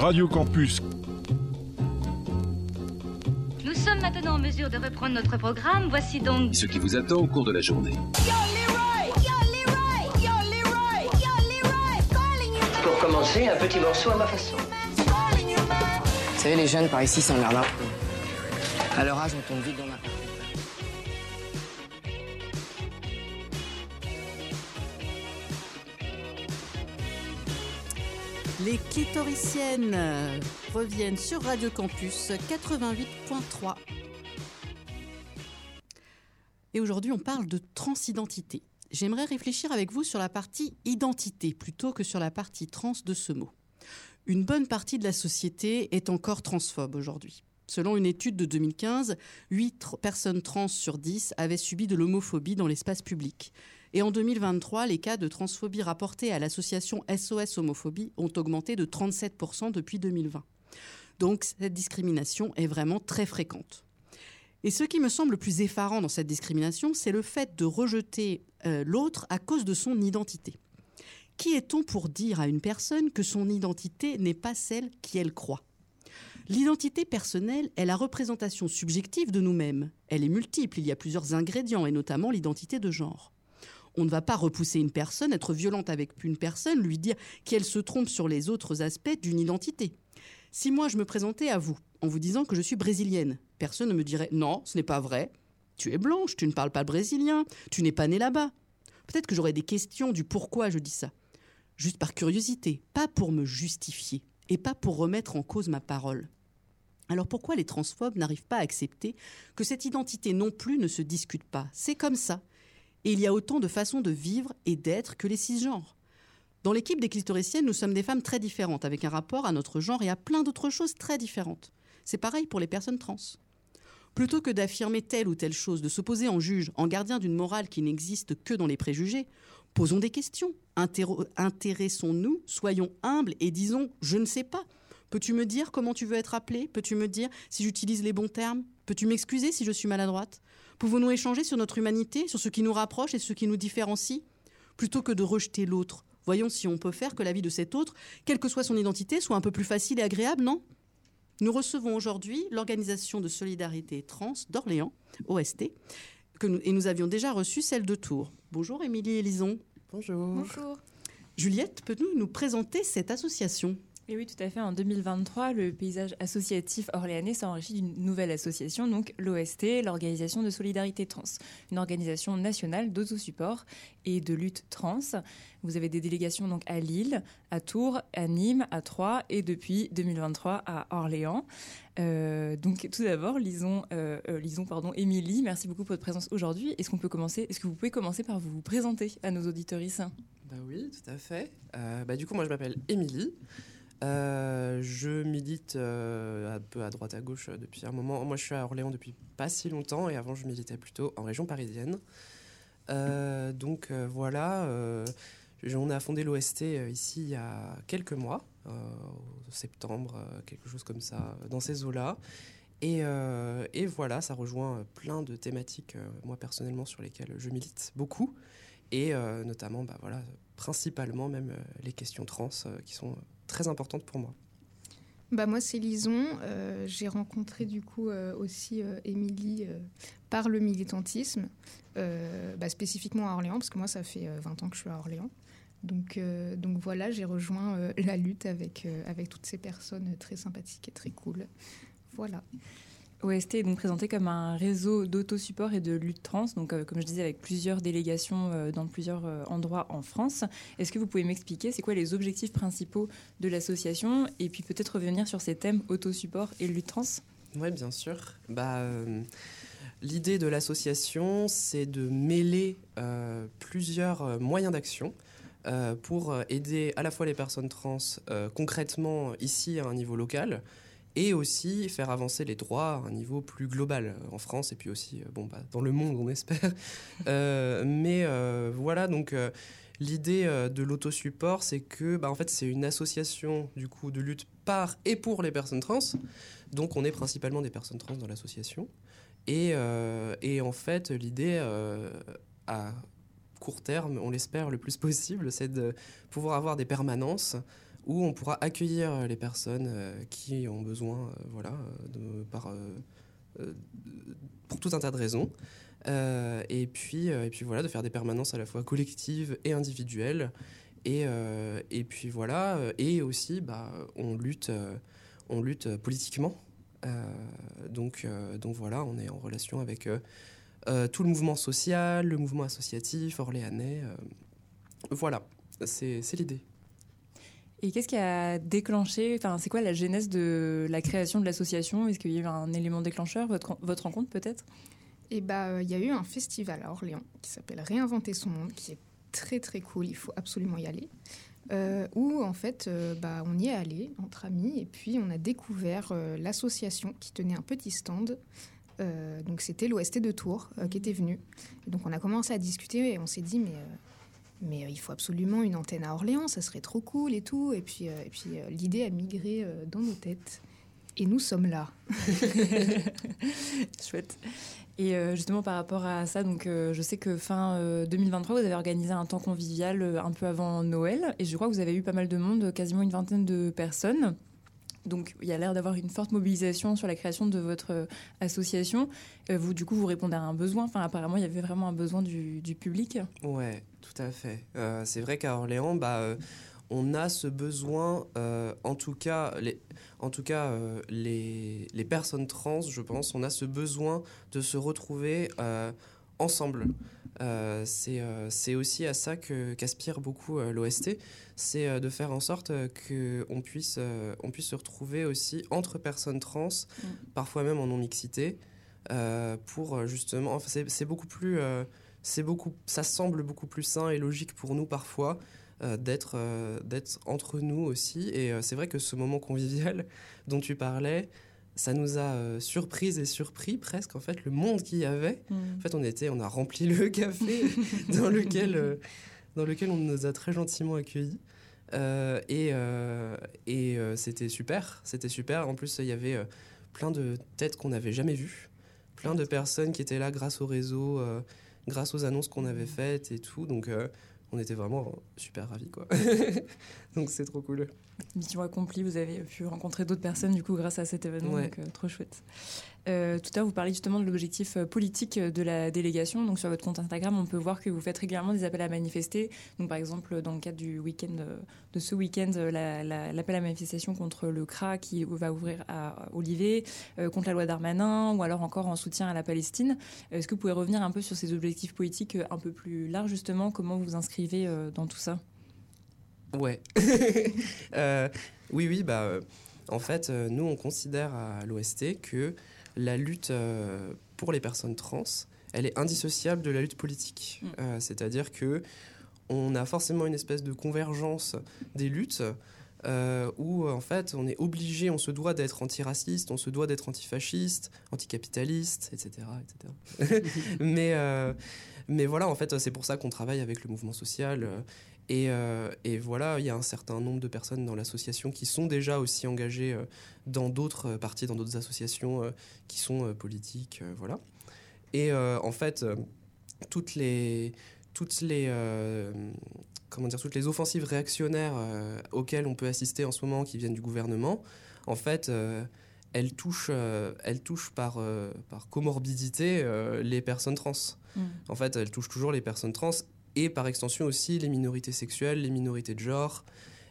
Radio Campus. Nous sommes maintenant en mesure de reprendre notre programme. Voici donc ce qui vous attend au cours de la journée. Pour commencer, un petit morceau à ma façon. Vous savez, les jeunes par ici s'emmerdent un peu. À leur âge, on tombe vite dans la... Les clitoriciennes reviennent sur Radio Campus 88.3. Et aujourd'hui, on parle de transidentité. J'aimerais réfléchir avec vous sur la partie identité plutôt que sur la partie trans de ce mot. Une bonne partie de la société est encore transphobe aujourd'hui. Selon une étude de 2015, 8 personnes trans sur 10 avaient subi de l'homophobie dans l'espace public. Et en 2023, les cas de transphobie rapportés à l'association SOS Homophobie ont augmenté de 37% depuis 2020. Donc cette discrimination est vraiment très fréquente. Et ce qui me semble le plus effarant dans cette discrimination, c'est le fait de rejeter euh, l'autre à cause de son identité. Qui est-on pour dire à une personne que son identité n'est pas celle qui elle croit? L'identité personnelle est la représentation subjective de nous-mêmes. Elle est multiple, il y a plusieurs ingrédients, et notamment l'identité de genre. On ne va pas repousser une personne, être violente avec une personne, lui dire qu'elle se trompe sur les autres aspects d'une identité. Si moi je me présentais à vous en vous disant que je suis brésilienne, personne ne me dirait non, ce n'est pas vrai. Tu es blanche, tu ne parles pas brésilien, tu n'es pas née là-bas. Peut-être que j'aurais des questions du pourquoi je dis ça. Juste par curiosité, pas pour me justifier et pas pour remettre en cause ma parole. Alors pourquoi les transphobes n'arrivent pas à accepter que cette identité non plus ne se discute pas? C'est comme ça. Et il y a autant de façons de vivre et d'être que les cisgenres. Dans l'équipe des clitoriciennes, nous sommes des femmes très différentes, avec un rapport à notre genre et à plein d'autres choses très différentes. C'est pareil pour les personnes trans. Plutôt que d'affirmer telle ou telle chose, de s'opposer en juge, en gardien d'une morale qui n'existe que dans les préjugés, posons des questions, intéressons-nous, soyons humbles et disons ⁇ je ne sais pas ⁇ Peux-tu me dire comment tu veux être appelé Peux-tu me dire si j'utilise les bons termes? Peux-tu m'excuser si je suis maladroite? Pouvons-nous échanger sur notre humanité, sur ce qui nous rapproche et ce qui nous différencie? Plutôt que de rejeter l'autre, voyons si on peut faire que la vie de cet autre, quelle que soit son identité, soit un peu plus facile et agréable, non? Nous recevons aujourd'hui l'Organisation de solidarité trans d'Orléans, OST, que et nous avions déjà reçu celle de Tours. Bonjour Émilie Elison. Bonjour. Bonjour. Juliette, peux-tu nous présenter cette association? Et oui, tout à fait. En 2023, le paysage associatif orléanais s'enrichit d'une nouvelle association, donc l'OST, l'Organisation de solidarité trans, une organisation nationale d'autosupport et de lutte trans. Vous avez des délégations donc à Lille, à Tours, à Nîmes, à Troyes et depuis 2023 à Orléans. Euh, donc tout d'abord, lisons, euh, euh, lisons pardon, Émilie, merci beaucoup pour votre présence aujourd'hui. Est-ce qu'on peut commencer Est-ce que vous pouvez commencer par vous présenter à nos auditoristes? Bah oui, tout à fait. bah, du coup, moi je m'appelle Émilie. Euh, je milite euh, un peu à droite à gauche euh, depuis un moment. Moi, je suis à Orléans depuis pas si longtemps et avant, je militais plutôt en région parisienne. donc voilà, on a fondé l'OST ici il y a quelques mois, septembre, quelque chose comme ça, dans ces eaux-là. Et, voilà, ça rejoint plein de thématiques, moi personnellement, sur lesquelles je milite beaucoup. Et notamment, bah, principalement même les questions trans qui sont très importante pour moi. Bah moi c'est Lison. Euh, j'ai rencontré du coup euh, aussi euh, Émilie par le militantisme, bah, spécifiquement à Orléans parce que moi ça fait 20 ans que je suis à Orléans. Donc, donc voilà, j'ai rejoint la lutte avec, avec toutes ces personnes très sympathiques et très cool. Voilà. OST est donc présenté comme un réseau d'autosupport et de lutte trans, donc euh, comme je disais avec plusieurs délégations euh, dans plusieurs euh, endroits en France. Est-ce que vous pouvez m'expliquer c'est quoi les objectifs principaux de l'association et puis peut-être revenir sur ces thèmes autosupport et lutte trans? Oui, bien sûr. Bah, L'idée de l'association, c'est de mêler plusieurs moyens d'action. pour aider à la fois les personnes trans concrètement ici à un niveau local, et aussi faire avancer les droits à un niveau plus global euh, en France et puis aussi euh, bon, bah, dans le monde, on espère. Euh, mais voilà, donc l'idée de l'autosupport, c'est que bah, en fait, c'est une association du coup de lutte par et pour les personnes trans. Donc on est principalement des personnes trans dans l'association. Et, et, en fait, l'idée à court terme, on l'espère le plus possible, c'est de pouvoir avoir des permanences où on pourra accueillir les personnes qui ont besoin, voilà, de, par, pour tout un tas de raisons. et, puis, et puis voilà, de faire des permanences à la fois collectives et individuelles. Et, et puis voilà, et aussi, bah, on lutte, on lutte politiquement. donc, donc voilà, on est en relation avec tout le mouvement social, le mouvement associatif, orléanais. voilà, c'est l'idée. Et qu'est-ce qui a déclenché, enfin, c'est quoi la genèse de la création de l'association? Est-ce qu'il y a eu un élément déclencheur, votre, rencontre peut-être? Eh bah, il y a eu un festival à Orléans qui s'appelle Réinventer son monde, qui est très très cool, il faut absolument y aller. Euh, où en fait, euh, bah, on y est allé entre amis et puis on a découvert euh, l'association qui tenait un petit stand. donc c'était l'OST de Tours qui était venu. donc on a commencé à discuter et on s'est dit mais mais euh, il faut absolument une antenne à Orléans, ça serait trop cool et tout. Et puis, euh, et puis euh, l'idée a migré dans nos têtes. Et nous sommes là. Chouette. Et justement par rapport à ça, donc je sais que fin 2023, vous avez organisé un temps convivial un peu avant Noël, et je crois que vous avez eu pas mal de monde, quasiment une vingtaine de personnes. Donc il y a l'air d'avoir une forte mobilisation sur la création de votre association. Euh, vous, du coup, vous répondez à un besoin. Enfin, apparemment, il y avait vraiment un besoin du, public. Ouais, tout à fait. Euh, c'est vrai qu'à Orléans, bah, on a ce besoin, en tout cas, les, en tout cas les, les, personnes trans, je pense, on a ce besoin de se retrouver ensemble. c'est aussi à ça qu'aspire beaucoup l'OST c'est euh, de faire en sorte euh, qu'on puisse, euh, on puisse se retrouver aussi entre personnes trans, mm. parfois même en non-mixité, pour justement... Enfin, c'est beaucoup plus... c'est beaucoup, ça semble beaucoup plus sain et logique pour nous parfois d'être d'être entre nous aussi. Et c'est vrai que ce moment convivial dont tu parlais, ça nous a surpris et surpris presque en fait le monde qu'il y avait. Mm. En fait, on était, on a rempli le café dans lequel dans lequel on nous a très gentiment accueillis. Euh, et, euh, et euh, c'était super, c'était super. En plus, il y avait plein de têtes qu'on n'avait jamais vues, plein de personnes qui étaient là grâce au réseau, grâce aux annonces qu'on avait faites et tout. Donc, on était vraiment super ravis, quoi. donc, c'est trop cool. Mission accomplie, vous avez pu rencontrer d'autres personnes, du coup, grâce à cet événement. Donc, trop chouette. Euh, tout à l'heure, vous parliez justement de l'objectif euh, politique de la délégation. Donc, sur votre compte Instagram, on peut voir que vous faites régulièrement des appels à manifester. Donc, par exemple, dans le cadre du week-end, euh, de ce week-end, l'appel à manifestation contre le CRA qui va ouvrir à Olivier, contre la loi Darmanin, ou alors encore en soutien à la Palestine. Est-ce que vous pouvez revenir un peu sur ces objectifs politiques un peu plus larges, justement? Comment vous vous inscrivez dans tout ça? Ouais. oui, oui, bah. En fait, nous, on considère à l'OST que la lutte euh, pour les personnes trans, elle est indissociable de la lutte politique. Mm. Euh, c'est-à-dire que on a forcément une espèce de convergence des luttes euh, où en fait on est obligé, on se doit d'être antiraciste, on se doit d'être antifasciste, anticapitaliste, etc. etc. mais, mais voilà, en fait c'est pour ça qu'on travaille avec le mouvement social euh, et, voilà, il y a un certain nombre de personnes dans l'association qui sont déjà aussi engagées euh, dans d'autres parties, dans d'autres associations euh, qui sont politiques, voilà. Et en fait, toutes les, toutes les, comment dire, toutes les offensives réactionnaires auxquelles on peut assister en ce moment, qui viennent du gouvernement, en fait, elles touchent, elles touchent par, par comorbidité les personnes trans. Mmh. En fait, elles touchent toujours les personnes trans et par extension aussi les minorités sexuelles, les minorités de genre.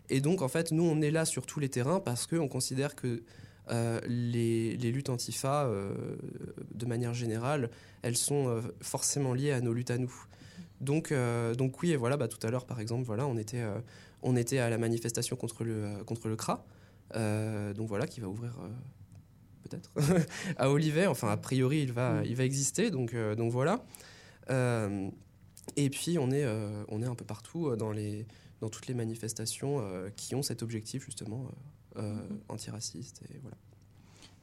Et donc, en fait, nous, on est là sur tous les terrains parce qu'on considère que euh, les, luttes antifa, euh, de manière générale, elles sont euh, forcément liées à nos luttes à nous. Donc, donc oui, et voilà, bah, tout à l'heure, par exemple, voilà, on était, on était à la manifestation contre le, contre le CRA, donc voilà, qui va ouvrir peut-être à Olivet. Enfin, a priori, il va, il va exister, donc, donc voilà. Et puis, on est, euh, on est un peu partout euh, dans, les, dans toutes les manifestations euh, qui ont cet objectif, justement, mhm. antiraciste. Et voilà.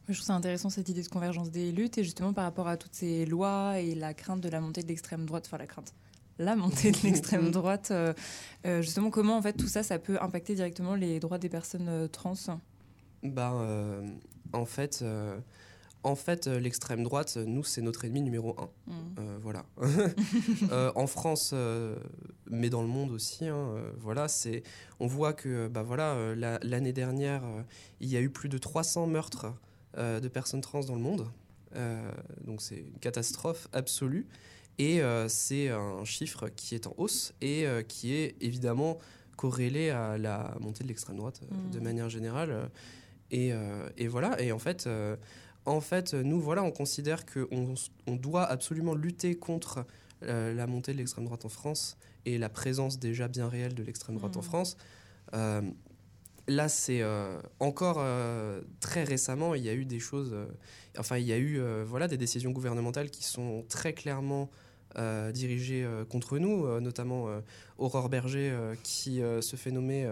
Je trouve ça intéressant cette idée de convergence des luttes et justement par rapport à toutes ces lois et la crainte de la montée de l'extrême droite, enfin la crainte, la montée de l'extrême droite, justement comment en fait tout ça, ça peut impacter directement les droits des personnes trans? Ben, en fait, en fait, euh, l'extrême droite, nous, c'est notre ennemi numéro un. Mm. Euh, voilà. Euh, en France, euh, mais dans le monde aussi, hein, euh, voilà, c'est, on voit que bah, voilà, euh, la- l'année dernière, euh, il y a eu plus de 300 meurtres euh, de personnes trans dans le monde. Euh, donc c'est une catastrophe absolue. Et euh, c'est un chiffre qui est en hausse et euh, qui est évidemment corrélé à la montée de l'extrême droite euh, de manière générale. Et, euh, et voilà. Et en fait, euh, en fait, nous voilà, on considère qu'on on doit absolument lutter contre euh, la montée de l'extrême droite en France et la présence déjà bien réelle de l'extrême droite en Mhm. France. Euh, là, c'est euh, encore euh, très récemment, il y a eu des choses. euh, enfin, il y a eu euh, voilà des décisions gouvernementales qui sont très clairement euh, dirigées euh, contre nous, euh, notamment euh, Aurore Berger euh, qui euh, se fait nommer.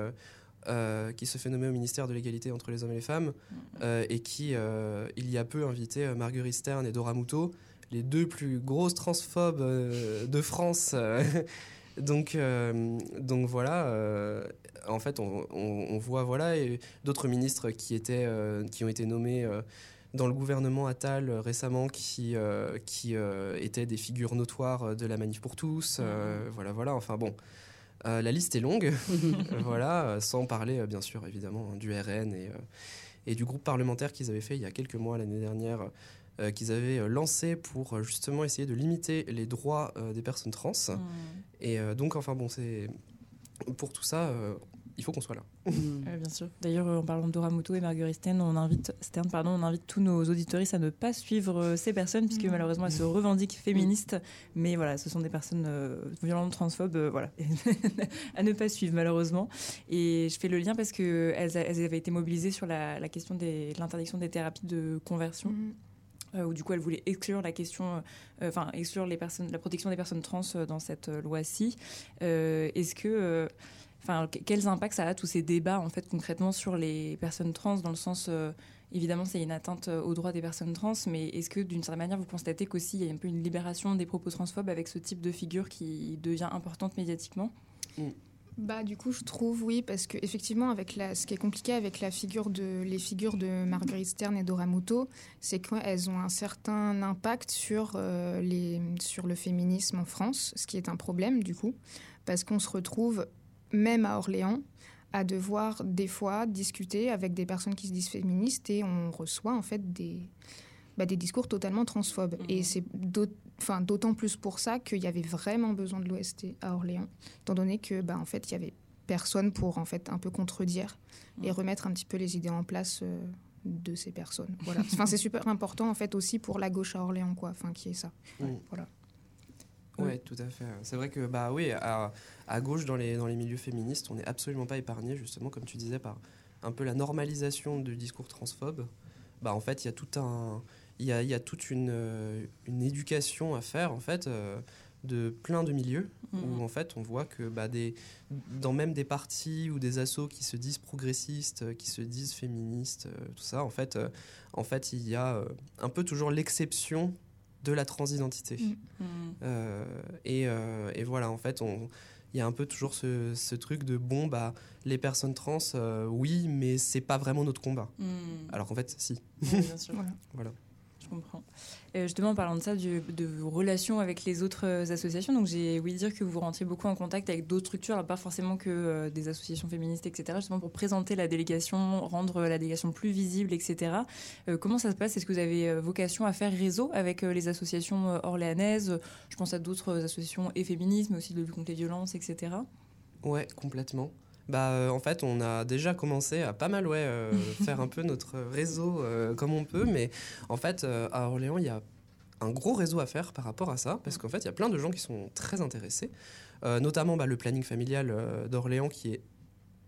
Euh, qui se fait nommer au ministère de l'égalité entre les hommes et les femmes euh, et qui, euh, il y a peu, invitait Marguerite Stern et Dora Muto, les deux plus grosses transphobes de France. donc, donc voilà, en fait, on, on- on voit voilà, d'autres ministres qui, étaient, qui ont été nommés dans le gouvernement Attal euh, récemment qui, euh, qui euh, étaient des figures notoires de la manif pour tous. euh, voilà, voilà, enfin bon. Euh, la liste est longue, voilà, euh, sans parler euh, bien sûr évidemment hein, du RN et, euh, et du groupe parlementaire qu'ils avaient fait il y a quelques mois l'année dernière, euh, qu'ils avaient euh, lancé pour euh, justement essayer de limiter les droits euh, des personnes trans. Mm. Et euh, donc enfin bon, c'est pour tout ça, euh, il faut qu'on soit là. Mm. Euh, bien sûr. D'ailleurs, en parlant de Dora Muto et Marguerite Stern, on invite, Stern, pardon, on invite tous nos auditoristes à ne pas suivre euh, ces personnes, puisque Mm. malheureusement, elles se revendiquent féministes. Mais voilà, ce sont des personnes euh, violentes, transphobes, euh, voilà, à ne pas suivre, malheureusement. Et je fais le lien parce qu'elles elles avaient été mobilisées sur la, la question des- de l'interdiction des thérapies de conversion. Euh, où du coup elle voulait exclure la question, euh, enfin exclure les personnes, la protection des personnes trans euh, dans cette euh, loi-ci. Euh, Est-ce que, euh, enfin, que- quels impacts ça a tous ces débats en fait concrètement sur les personnes trans dans le sens, euh, évidemment, c'est une atteinte euh, aux droits des personnes trans, mais est-ce que d'une certaine manière vous constatez qu'aussi il y a un peu une libération des propos transphobes avec ce type de figure qui devient importante médiatiquement? Bah du coup je trouve oui parce que effectivement avec la ce qui est compliqué avec la figure de les figures de Marguerite Stern et Dora Muto c'est qu'elles ont un certain impact sur euh, les sur le féminisme en France ce qui est un problème du coup parce qu'on se retrouve même à Orléans à devoir des fois discuter avec des personnes qui se disent féministes et on reçoit en fait des bah, des discours totalement transphobes. Et c'est d'aut- enfin, d'autant plus pour ça qu'il y avait vraiment besoin de l'OST à Orléans étant donné que bah, en fait il y avait personne pour en fait un peu contredire et Mm. remettre un petit peu les idées en place euh, de ces personnes. Voilà. Enfin c'est super important en fait aussi pour la gauche à Orléans quoi enfin qui est ça. Mm. voilà Oui, tout à fait. C'est vrai que bah oui, à, à gauche dans les dans les milieux féministes, on n'est absolument pas épargné justement, comme tu disais, par un peu la normalisation du discours transphobe. Bah en fait, il y a tout un, il y a, y a toute une euh, une éducation à faire en fait. euh, de plein de milieux Mhm. où en fait on voit que bah, des, dans même des partis ou des assos qui se disent progressistes, euh, qui se disent féministes, tout ça, en fait, euh, en fait il y a un peu toujours l'exception de la transidentité. Mm. Euh, et, euh, et voilà, en fait, on- il y a un peu toujours ce, ce truc de bon, bah, les personnes trans, euh, oui, mais c'est pas vraiment notre combat. Mm. Alors qu'en fait, si. Ouais, bien sûr. voilà Voilà. Je comprends. Euh, justement, en parlant de ça, de vos relations avec les autres euh, associations, donc j'ai ouï dire que vous rentriez beaucoup en contact avec d'autres structures, pas forcément que euh, des associations féministes, etc., justement pour présenter la délégation, rendre la délégation plus visible, etc. Euh, comment ça se passe? Est-ce que vous avez euh, vocation à faire réseau avec euh, les associations euh, orléanaises? Je pense à d'autres associations et féministes, mais aussi de lutte contre les violences, etc. Ouais, complètement. Bah, euh, en fait, on a déjà commencé à pas mal ouais, euh, faire un peu notre réseau euh, comme on peut, mais en fait, à Orléans, il y a un gros réseau à faire par rapport à ça, parce qu'en fait, il y a plein de gens qui sont très intéressés, notamment bah, le planning familial d'Orléans qui est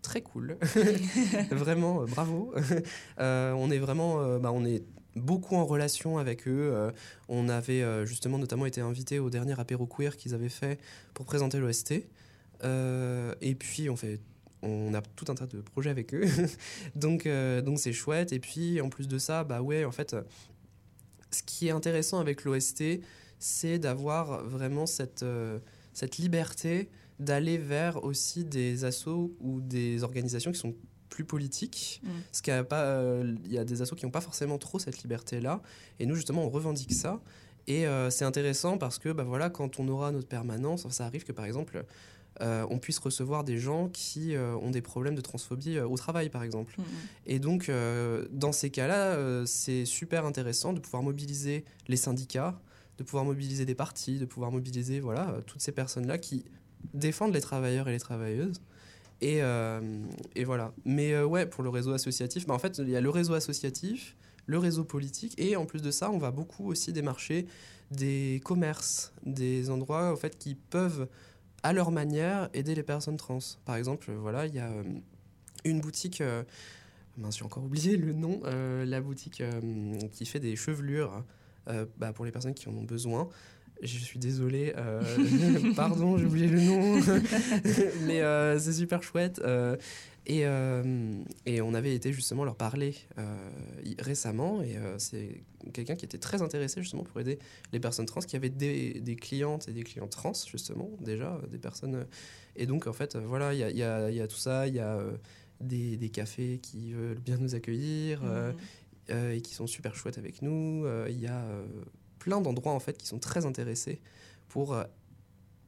très cool. vraiment, bravo. On est vraiment, bah, on est beaucoup en relation avec eux. Euh, on avait euh, justement notamment été invité au dernier apéro queer qu'ils avaient fait pour présenter l'OST. Euh, et puis on fait, on a tout un tas de projets avec eux. donc euh, donc c'est chouette. Et puis en plus de ça, bah ouais, en fait, ce qui est intéressant avec l'OST, c'est d'avoir vraiment cette euh, cette liberté d'aller vers aussi des assos ou des organisations qui sont plus politique. Mm. Ce qui a pas, euh, il y a des assos qui n'ont pas forcément trop cette liberté-là. Et nous, justement, on revendique ça. Et euh, c'est intéressant parce que, bah voilà, quand on aura notre permanence, ça arrive que, par exemple, on puisse recevoir des gens qui euh, ont des problèmes de transphobie euh, au travail, par exemple. Mm, Et donc, euh, dans ces cas-là, euh, c'est super intéressant de pouvoir mobiliser les syndicats, de pouvoir mobiliser des partis, de pouvoir mobiliser voilà, euh, toutes ces personnes-là qui défendent les travailleurs et les travailleuses. Et, euh, et voilà. Mais euh, ouais, pour le réseau associatif, bah, en fait, il y a le réseau associatif, le réseau politique, et en plus de ça, on va beaucoup aussi démarcher des commerces, des endroits en fait, qui peuvent, à leur manière, aider les personnes trans. Par exemple, voilà, il y a euh, une boutique... Mince, j'ai encore oublié le nom. euh, la boutique qui fait des chevelures bah, pour les personnes qui en ont besoin. Je suis désolé, euh, pardon, j'ai oublié le nom, mais euh, c'est super chouette. euh, et, et on avait été justement leur parler récemment, et c'est quelqu'un qui était très intéressé justement pour aider les personnes trans, qui avaient des, des clientes et des clients trans justement déjà, des personnes. et donc en fait, voilà, il y a, y a- y a tout ça, il y a des, des cafés qui veulent bien nous accueillir. euh, mm. euh, et qui sont super chouettes avec nous. Euh, Il y a euh, plein d'endroits en fait qui sont très intéressés pour euh,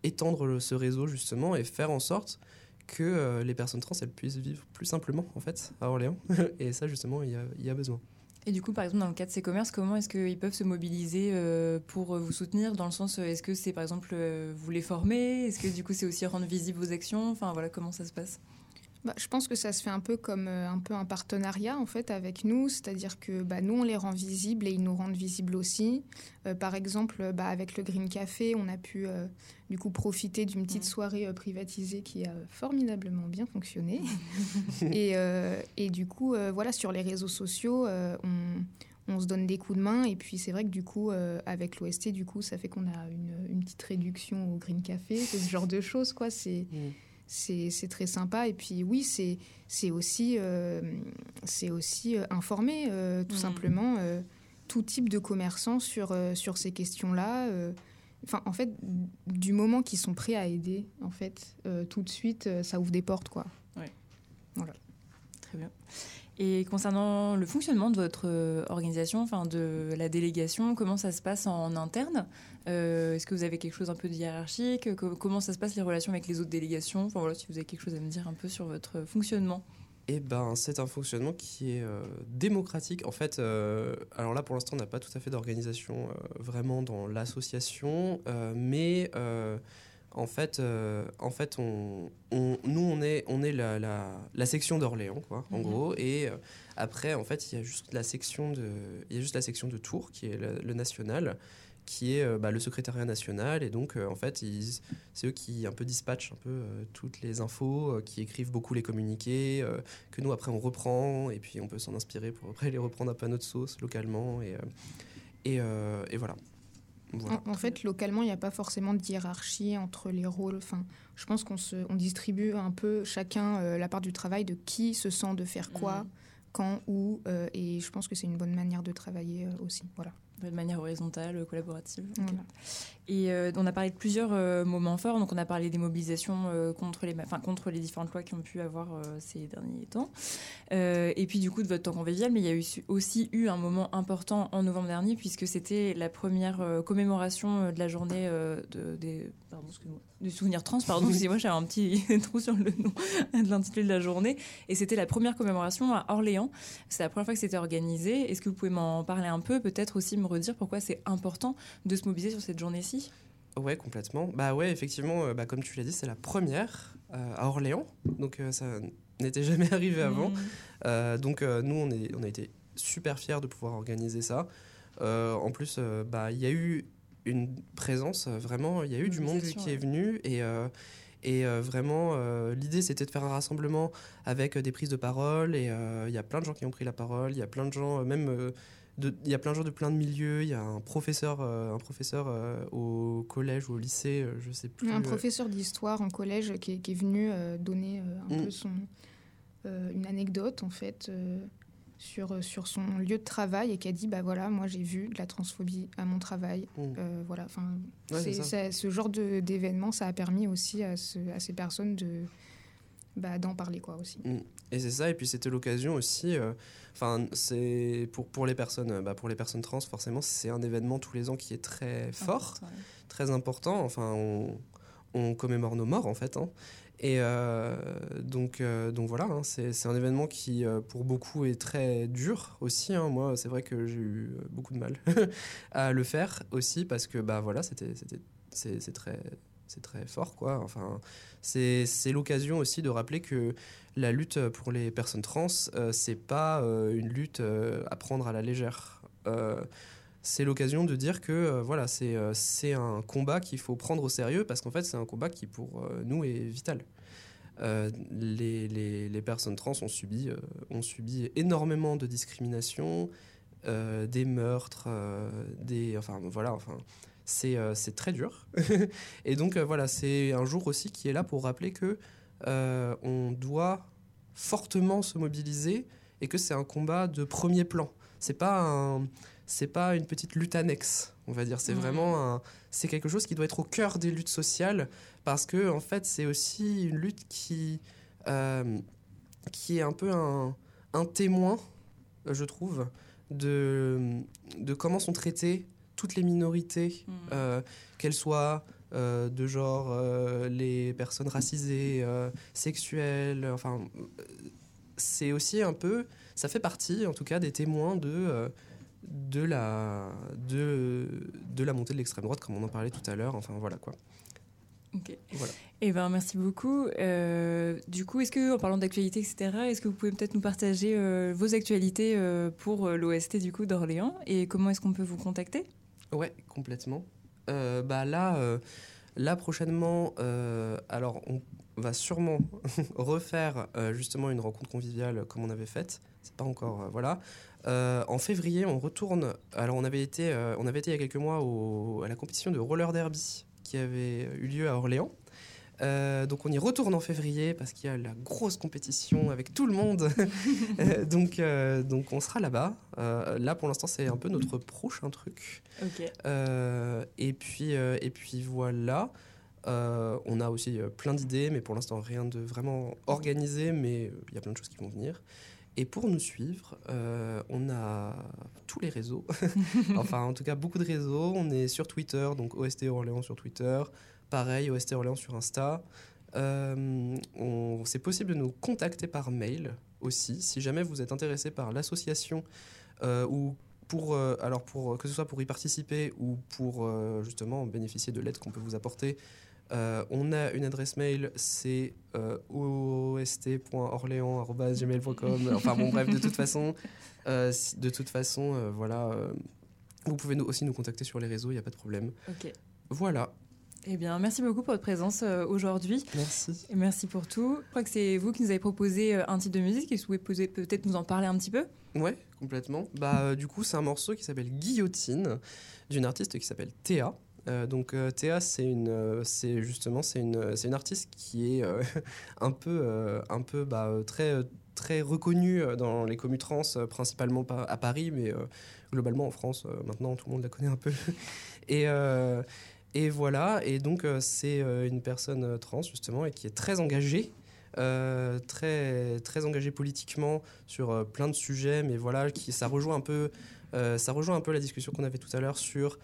étendre le- ce réseau justement et faire en sorte que euh, les personnes trans elles puissent vivre plus simplement en fait à Orléans. et ça justement il y a, il y a besoin. Et du coup, par exemple, dans le cas de ces commerces, comment est-ce qu'ils peuvent se mobiliser euh, pour vous soutenir? Dans le sens, est-ce que c'est par exemple euh, vous les former Est-ce que du coup c'est aussi rendre visibles vos actions? Enfin voilà, comment ça se passe? Bah, je pense que ça se fait un peu comme euh, un peu un partenariat en fait avec nous, c'est-à-dire que bah, nous on les rend visibles et ils nous rendent visibles aussi. Euh, par exemple, bah, avec le Green Café, on a pu euh, du coup profiter d'une petite Mm. soirée privatisée qui a formidablement bien fonctionné. et, et du coup, voilà, sur les réseaux sociaux, on, on se donne des coups de main et puis c'est vrai que du coup, euh, avec l'OST, du coup, ça fait qu'on a une, une petite réduction au Green Café, c'est ce genre de choses quoi. C'est c'est c'est très sympa. Et puis oui, c'est aussi, euh, aussi euh, informer euh, tout Mhm. simplement euh, tout type de commerçants sur, sur ces questions-là. Enfin, en fait, du moment qu'ils sont prêts à aider, en fait, tout de suite, ça ouvre des portes, quoi. Très bien. Et concernant le fonctionnement de votre euh, organisation, enfin de la délégation, comment ça se passe en interne? Euh, Est-ce que vous avez quelque chose un peu de hiérarchique? Co- Comment ça se passe les relations avec les autres délégations? Enfin voilà, si vous avez quelque chose à me dire un peu sur votre fonctionnement. Eh ben, c'est un fonctionnement qui est euh, démocratique. En fait, euh, alors là, pour l'instant, on n'a pas tout à fait d'organisation euh, vraiment dans l'association, euh, mais euh, en fait, euh, en fait on, on- nous, on est, on est la, la, la section d'Orléans, quoi, en Mhm. gros. Et euh, après, en fait, il y a juste la section de, il y a juste la section de Tours, qui est le, le national, qui est euh, bah, le secrétariat national. Et donc, euh, en fait, c'est eux qui un peu dispatchent un peu toutes les infos, qui écrivent beaucoup les communiqués, que nous, après, on reprend. Et puis, on peut s'en inspirer pour après les reprendre un peu à notre sauce, localement. Et, et, et voilà. Voilà. En, en fait, localement, il n'y a pas forcément de hiérarchie entre les rôles. Enfin, je pense qu'on se, on distribue un peu chacun euh, la part du travail de qui se sent de faire quoi, Mhm. quand, où. euh, et je pense que c'est une bonne manière de travailler euh, aussi. Voilà. De manière horizontale, collaborative. Ok. Voilà. Et euh, on a parlé de plusieurs euh, moments forts. Donc, on a parlé des mobilisations euh, contre, les, enfin, contre les différentes lois qui ont pu avoir euh, ces derniers temps. Euh, et puis, du coup, de votre temps convivial. Mais il y a eu, aussi eu un moment important en novembre dernier, puisque c'était la première euh, commémoration euh, de la journée euh, de, des, pardon, du souvenir trans. Pardon, excusez-moi, j'avais un petit trou sur le nom de l'intitulé de la journée. Et c'était la première commémoration à Orléans. C'est la première fois que c'était organisé. Est-ce que vous pouvez m'en parler un peu Peut-être aussi me redire pourquoi c'est important de se mobiliser sur cette journée-ci? Ouais, complètement. Bah ouais, effectivement, euh, bah, comme tu l'as dit, c'est la première euh, à Orléans. Donc, euh, ça n'était jamais arrivé avant. Mmh. Euh, donc nous, on, est, on a été super fiers de pouvoir organiser ça. En plus, bah, il y a eu une présence, vraiment, il y a eu du monde qui est venu. Et, et euh, vraiment, euh, l'idée, c'était de faire un rassemblement avec euh, des prises de parole. Et il y a plein de gens qui ont pris la parole. Il y a plein de gens, même... il y a plein de gens de plein de milieux. Il y a un professeur, euh, un professeur euh, au collège ou au lycée, euh, je sais plus. Un professeur d'histoire en collège qui est, qui est venu donner un Mm. peu son, une anecdote en fait sur, sur son lieu de travail et qui a dit bah voilà moi j'ai vu de la transphobie à mon travail mm. Euh, voilà enfin Ouais, ce genre d'événement ça a permis aussi à, ce- à ces personnes de bah, d'en parler quoi aussi. Mm. Et c'est ça, et puis c'était l'occasion aussi, euh, enfin c'est pour, pour les personnes bah, pour les personnes trans forcément c'est un événement tous les ans qui est très fort, Important, ouais. très important, enfin on, on commémore nos morts en fait. hein. Et euh, donc, euh, donc voilà, hein, c'est un événement qui euh, pour beaucoup est très dur aussi. hein. Moi c'est vrai que j'ai eu beaucoup de mal à le faire aussi parce que bah voilà c'était c'est très c'est très fort quoi. Enfin c'est l'occasion aussi de rappeler que la lutte pour les personnes trans, euh, c'est pas euh, une lutte euh, à prendre à la légère. Euh, c'est l'occasion de dire que voilà, c'est un combat qu'il faut prendre au sérieux parce qu'en fait, c'est un combat qui pour nous est vital. Les, les- les personnes trans ont subi, ont subi énormément de discrimination, euh, des meurtres, des, enfin voilà, enfin c'est euh, c'est très dur. Et donc euh, voilà, c'est un jour aussi qui est là pour rappeler que euh, on doit fortement se mobiliser et que c'est un combat de premier plan. C'est pas un, c'est pas une petite lutte annexe, on va dire. C'est Mhm. vraiment c'est quelque chose qui doit être au cœur des luttes sociales parce que en fait c'est aussi une lutte qui, qui est un peu un, un témoin, je trouve, de, de comment sont traitées toutes les minorités, Mhm. euh, qu'elles soient euh, de genre euh, les personnes racisées, sexuelles, enfin c'est aussi un peu, ça fait partie en tout cas des témoins de, de, la, de, de la montée de l'extrême droite comme on en parlait tout à l'heure, enfin voilà quoi. Ok. Voilà. Eh ben, merci beaucoup. Euh, du coup, est-ce que, en parlant d'actualité, etc., est-ce que vous pouvez peut-être nous partager euh, vos actualités euh, pour l'OST du coup d'Orléans? Et comment est-ce qu'on peut vous contacter? Ouais, complètement. Euh, bah là, euh, là prochainement, euh, alors on va sûrement refaire justement une rencontre conviviale comme on avait faite. C'est pas encore, voilà. En février, on retourne. Alors on avait été, on avait été il y a quelques mois à la compétition de roller derby qui avait eu lieu à Orléans. Euh, donc on y retourne en février parce qu'il y a la grosse compétition avec tout le monde. Euh, donc, euh, donc on sera là-bas. Euh, là pour l'instant c'est un peu notre prochain truc. Et, puis, et puis voilà. On a aussi plein d'idées, mais pour l'instant rien de vraiment organisé, mais il y a plein de choses qui vont venir. Et pour nous suivre, euh, on a tous les réseaux. enfin, en tout cas, beaucoup de réseaux. On est sur Twitter, donc OST Orléans sur Twitter. Pareil, OST Orléans sur Insta. Euh, c'est possible de nous contacter par mail aussi, si jamais vous êtes intéressé par l'association euh, ou pour, euh, alors pour, que ce soit pour y participer ou pour justement bénéficier de l'aide qu'on peut vous apporter. on a une adresse mail, c'est ost.orléans.gmail.com. Enfin bon, bref, de toute façon, de toute façon, voilà. vous pouvez nous, aussi nous contacter sur les réseaux, il n'y a pas de problème. Ok. Voilà. Eh bien, merci beaucoup pour votre présence euh, aujourd'hui. Merci. Et merci pour tout. Je crois que c'est vous qui nous avez proposé euh, un type de musique. Que vous pouvez peut-être nous en parler un petit peu? Ouais, complètement. Bah, euh, du coup, c'est un morceau qui s'appelle Guillotine, d'une artiste qui s'appelle Théa. Euh, donc euh, Théa, c'est une, c'est justement, c'est une, c'est une artiste qui est un peu, un peu, bah, très, très reconnue dans les communes trans, principalement à Paris, mais globalement en France. maintenant, tout le monde la connaît un peu. et et voilà. Et donc, euh, c'est euh, une personne euh, trans justement et qui est très engagée. très très engagée politiquement sur plein de sujets mais voilà ça rejoint un peu ça rejoint un peu la discussion qu'on avait tout à l'heure sur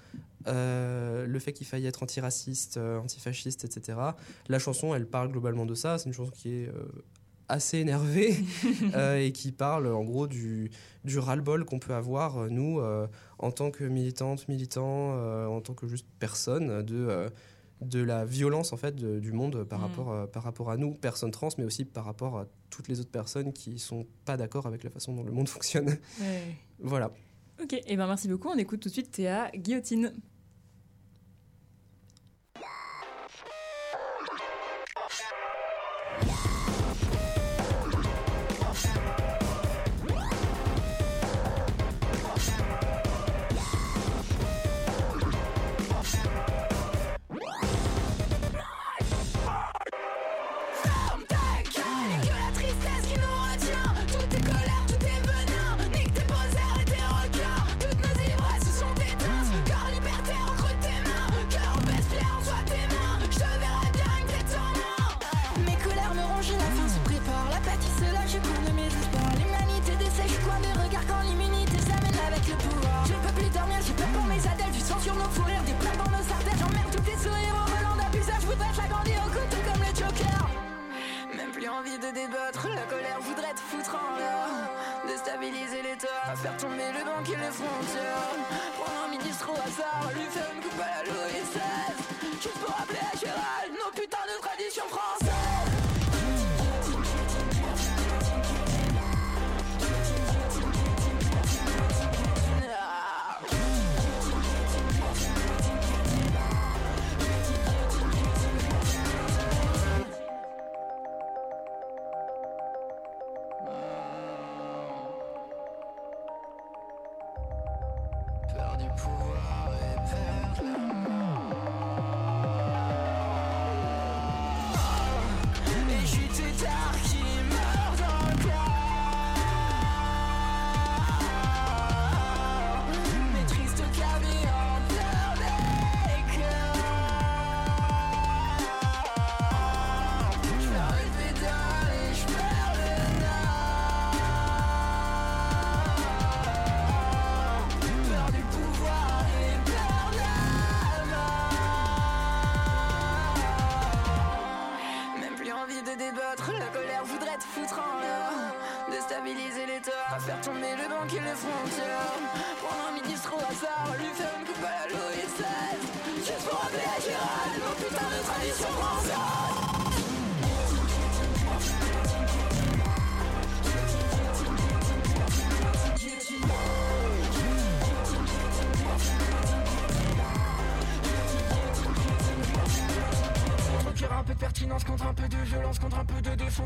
le fait qu'il faille être antiraciste, antifasciste, etc. La chanson, elle parle globalement de ça. C'est une chanson qui est assez énervée euh, et qui parle en gros du, du ras-le-bol qu'on peut avoir, euh, nous, euh, en tant que militantes, militants, euh, en tant que juste personne, de, euh, de la violence en fait de- du monde par, Mm. rapport, euh, par rapport à nous, personnes trans, mais aussi par rapport à toutes les autres personnes qui sont pas d'accord avec la façon dont le monde fonctionne. voilà. Ok, eh ben merci beaucoup. On écoute tout de suite Théa Guillotine. envie de débattre, la colère voudrait te foutre en l'air. Déstabiliser l'État, faire tomber le banquier les frontières. Prendre un ministre au hasard, lui faire une coupe à la Louis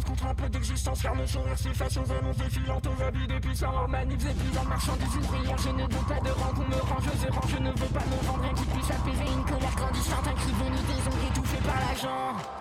contre un peu d'existence. Car nos sourires s'effacent aux annonces défilantes, aux habits des puissants, aux manifs épuisants, marchandises ouvrières. Je ne veux pas de rang qu'on me range aux errants, je ne veux pas me vendre rien qui puisse apaiser une colère grandissante, un cri venu des ongles étouffés par l'argent.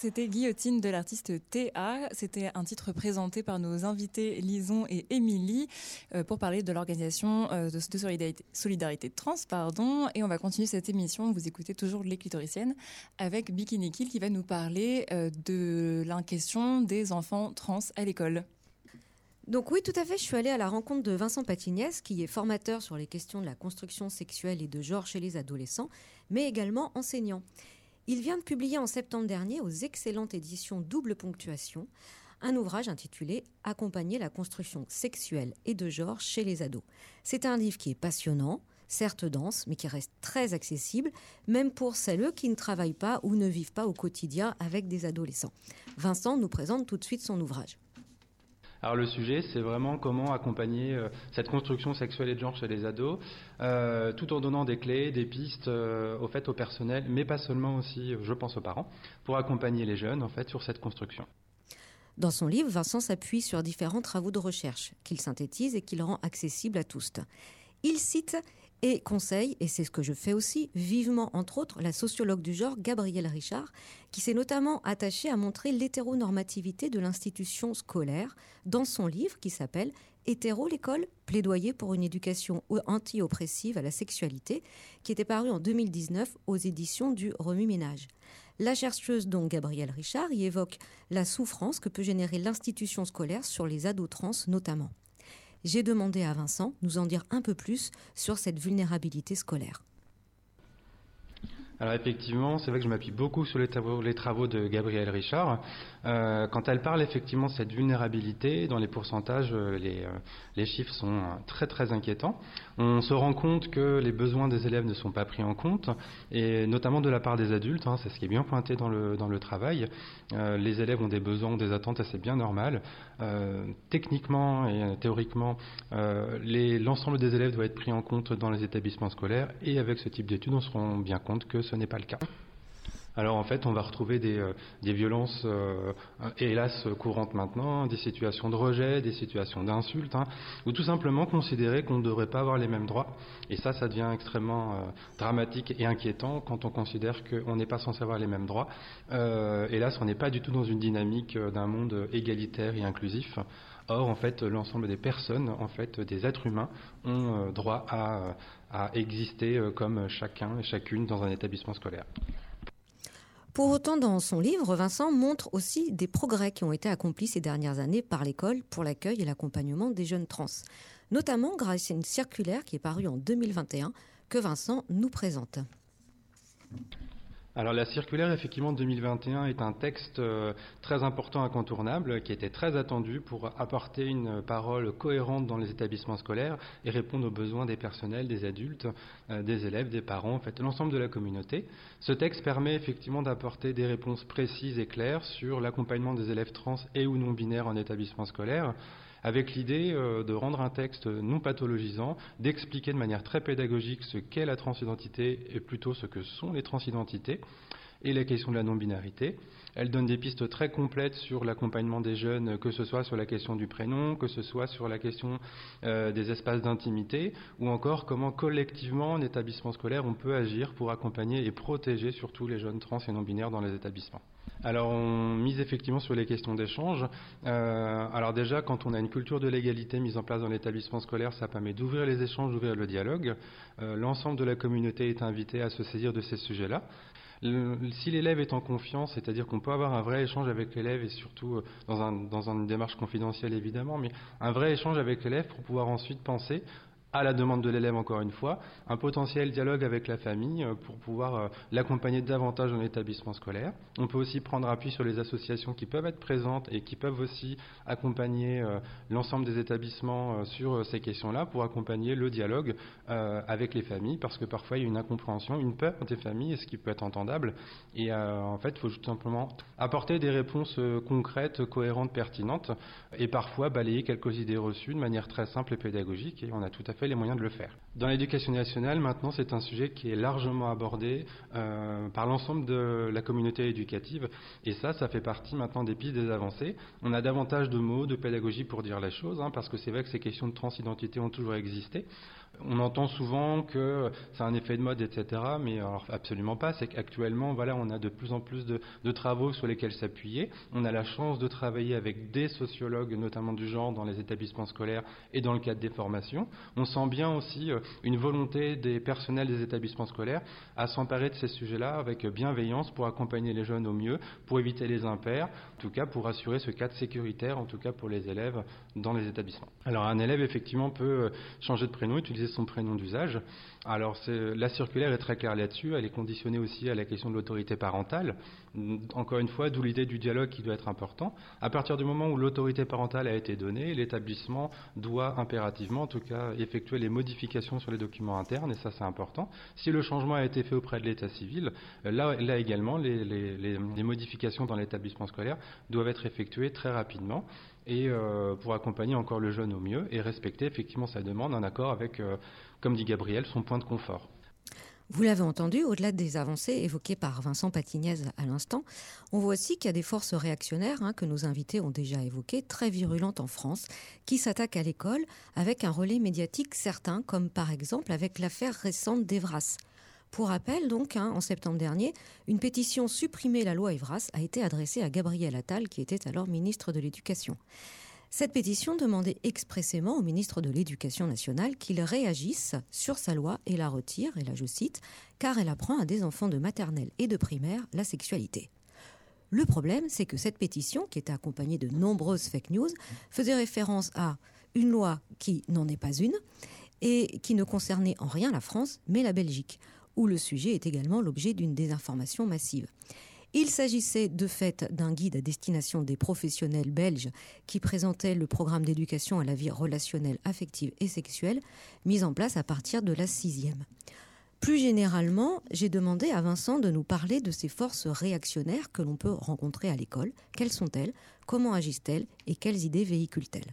C'était Guillotine de l'artiste TA. C'était un titre présenté par nos invités Lison et Émilie euh, pour parler de l'organisation euh, de, solidarité trans. Pardon. Et on va continuer cette émission. Vous écoutez toujours Les Clitoriciennes avec Bikini Kill qui va nous parler euh, de la question des enfants trans à l'école. Donc oui, tout à fait, je suis allée à la rencontre de Vincent Patignès, qui est formateur sur les questions de la construction sexuelle et de genre chez les adolescents, mais également enseignant. Il vient de publier en septembre dernier aux excellentes éditions Double Ponctuation un ouvrage intitulé Accompagner la construction sexuelle et de genre chez les ados. C'est un livre qui est passionnant, certes dense, mais qui reste très accessible, même pour celles qui ne travaillent pas ou ne vivent pas au quotidien avec des adolescents. Vincent nous présente tout de suite son ouvrage. Alors le sujet, c'est vraiment comment accompagner euh, cette construction sexuelle et de genre chez les ados, euh, tout en donnant des clés, des pistes euh, au fait au personnel, mais pas seulement aussi, je pense aux parents, pour accompagner les jeunes en fait sur cette construction. Dans son livre, Vincent s'appuie sur différents travaux de recherche qu'il synthétise et qu'il rend accessible à tous. Il cite et conseille, et c'est ce que je fais aussi, vivement entre autres, la sociologue du genre Gabrielle Richard, qui s'est notamment attachée à montrer l'hétéronormativité de l'institution scolaire dans son livre qui s'appelle Hétéro l'école, plaidoyer pour une éducation anti-oppressive à la sexualité, qui était paru en 2019 aux éditions du Remue-Ménage. La chercheuse, donc Gabrielle Richard, y évoque la souffrance que peut générer l'institution scolaire sur les ados trans notamment. J'ai demandé à Vincent nous en dire un peu plus sur cette vulnérabilité scolaire. Alors effectivement, c'est vrai que je m'appuie beaucoup sur les travaux, de Gabrielle Richard. Euh, quand elle parle effectivement de cette vulnérabilité, dans les pourcentages, euh, euh, les, chiffres sont très très inquiétants. On se rend compte que les besoins des élèves ne sont pas pris en compte, et notamment de la part des adultes, hein, c'est ce qui est bien pointé dans le, travail. les élèves ont des besoins, des attentes, c'est bien normal. techniquement et théoriquement, l'ensemble des élèves doit être pris en compte dans les établissements scolaires, et avec ce type d'études, on se rend bien compte que ce n'est pas le cas. Alors en fait, on va retrouver des, euh, violences, euh, hélas, courantes maintenant, des situations de rejet, des situations d'insultes, hein, ou tout simplement considérer qu'on ne devrait pas avoir les mêmes droits. Et ça, ça devient extrêmement euh, dramatique et inquiétant quand on considère qu'on n'est pas censé avoir les mêmes droits. hélas, on n'est pas du tout dans une dynamique d'un monde égalitaire et inclusif. Or, en fait, l'ensemble des personnes, en fait, des êtres humains, ont droit à exister comme chacun et chacune dans un établissement scolaire. Pour autant, dans son livre, Vincent montre aussi des progrès qui ont été accomplis ces dernières années par l'école pour l'accueil et l'accompagnement des jeunes trans, notamment grâce à une circulaire qui est parue en 2021 que Vincent nous présente. Alors la circulaire effectivement 2021 est un texte euh, très important, incontournable, qui était très attendu pour apporter une parole cohérente dans les établissements scolaires et répondre aux besoins des personnels, des adultes, euh, des élèves, des parents, en fait l'ensemble de la communauté. Ce texte permet effectivement d'apporter des réponses précises et claires sur l'accompagnement des élèves trans et ou non binaires en établissement scolaire avec l'idée euh, de rendre un texte non pathologisant, d'expliquer de manière très pédagogique ce qu'est la transidentité et plutôt ce que sont les transidentités et la question de la non-binarité. Elle donne des pistes très complètes sur l'accompagnement des jeunes, que ce soit sur la question du prénom, que ce soit sur la question euh, des espaces d'intimité, ou encore comment collectivement, en établissement scolaire, on peut agir pour accompagner et protéger surtout les jeunes trans et non-binaires dans les établissements. Alors on mise effectivement sur les questions d'échange. Euh, alors déjà, quand on a une culture de l'égalité mise en place dans l'établissement scolaire, ça permet d'ouvrir les échanges, d'ouvrir le dialogue. Euh, l'ensemble de la communauté est invité à se saisir de ces sujets-là. si l'élève est en confiance, c'est-à-dire qu'on peut avoir un vrai échange avec l'élève et surtout euh, dans, dans une démarche confidentielle évidemment, mais un vrai échange avec l'élève pour pouvoir ensuite penser à la demande de l'élève encore une fois, un potentiel dialogue avec la famille euh, pour pouvoir euh, l'accompagner davantage dans l'établissement scolaire. On peut aussi prendre appui sur les associations qui peuvent être présentes et qui peuvent aussi accompagner euh, l'ensemble des établissements sur ces questions-là pour accompagner le dialogue avec les familles parce que parfois il y a une incompréhension, une peur des familles, ce qui peut être entendable. Et en fait, il faut tout simplement apporter des réponses concrètes, cohérentes, pertinentes et parfois balayer quelques idées reçues de manière très simple et pédagogique et on a tout à fait les moyens de le faire. Dans l'éducation nationale, maintenant, c'est un sujet qui est largement abordé euh, par l'ensemble de la communauté éducative. Et ça, ça fait partie maintenant des pistes des avancées. On a davantage de mots, de pédagogie pour dire les choses, hein, parce que c'est vrai que ces questions de transidentité ont toujours existé. On entend souvent que c'est un effet de mode, etc. Mais alors absolument pas. C'est qu'actuellement, voilà, on a de plus en plus de, travaux sur lesquels s'appuyer. On a la chance de travailler avec des sociologues, notamment du genre, dans les établissements scolaires et dans le cadre des formations. On sent bien aussi euh, une volonté des personnels des établissements scolaires à s'emparer de ces sujets-là avec bienveillance pour accompagner les jeunes au mieux, pour éviter les impairs, en tout cas pour assurer ce cadre sécuritaire, en tout cas pour les élèves dans les établissements. Alors un élève effectivement peut euh, changer de prénom, son prénom d'usage. Alors la circulaire est très claire là-dessus, elle est conditionnée aussi à la question de l'autorité parentale. Encore une fois, d'où l'idée du dialogue qui doit être important. À partir du moment où l'autorité parentale a été donnée, l'établissement doit impérativement, en tout cas, effectuer les modifications sur les documents internes, et ça c'est important. Si le changement a été fait auprès de l'état civil, là, également, les modifications dans l'établissement scolaire doivent être effectuées très rapidement et euh, pour accompagner encore le jeune au mieux et respecter effectivement sa demande en accord avec, euh, comme dit Gabriel, son point de confort. Vous l'avez entendu, au-delà des avancées évoquées par Vincent Patignez à l'instant, on voit aussi qu'il y a des forces réactionnaires hein, que nos invités ont déjà évoquées, très virulentes en France, qui s'attaquent à l'école avec un relais médiatique certain, comme par exemple avec l'affaire récente d'Evras. Pour rappel, donc, hein, en septembre dernier, une pétition Supprimer la loi Evras a été adressée à Gabriel Attal, qui était alors ministre de l'Éducation. Cette pétition demandait expressément au ministre de l'Éducation nationale qu'il réagisse sur sa loi et la retire, et là je cite, car elle apprend à des enfants de maternelle et de primaire la sexualité. Le problème, c'est que cette pétition, qui était accompagnée de nombreuses fake news, faisait référence à une loi qui n'en est pas une et qui ne concernait en rien la France, mais la Belgique, où le sujet est également l'objet d'une désinformation massive. Il s'agissait de fait d'un guide à destination des professionnels belges qui présentait le programme d'éducation à la vie relationnelle, affective et sexuelle mis en place à partir de la sixième. Plus généralement, j'ai demandé à Vincent de nous parler de ces forces réactionnaires que l'on peut rencontrer à l'école. Quelles sont-elles? Comment agissent-elles? Et quelles idées véhiculent-elles?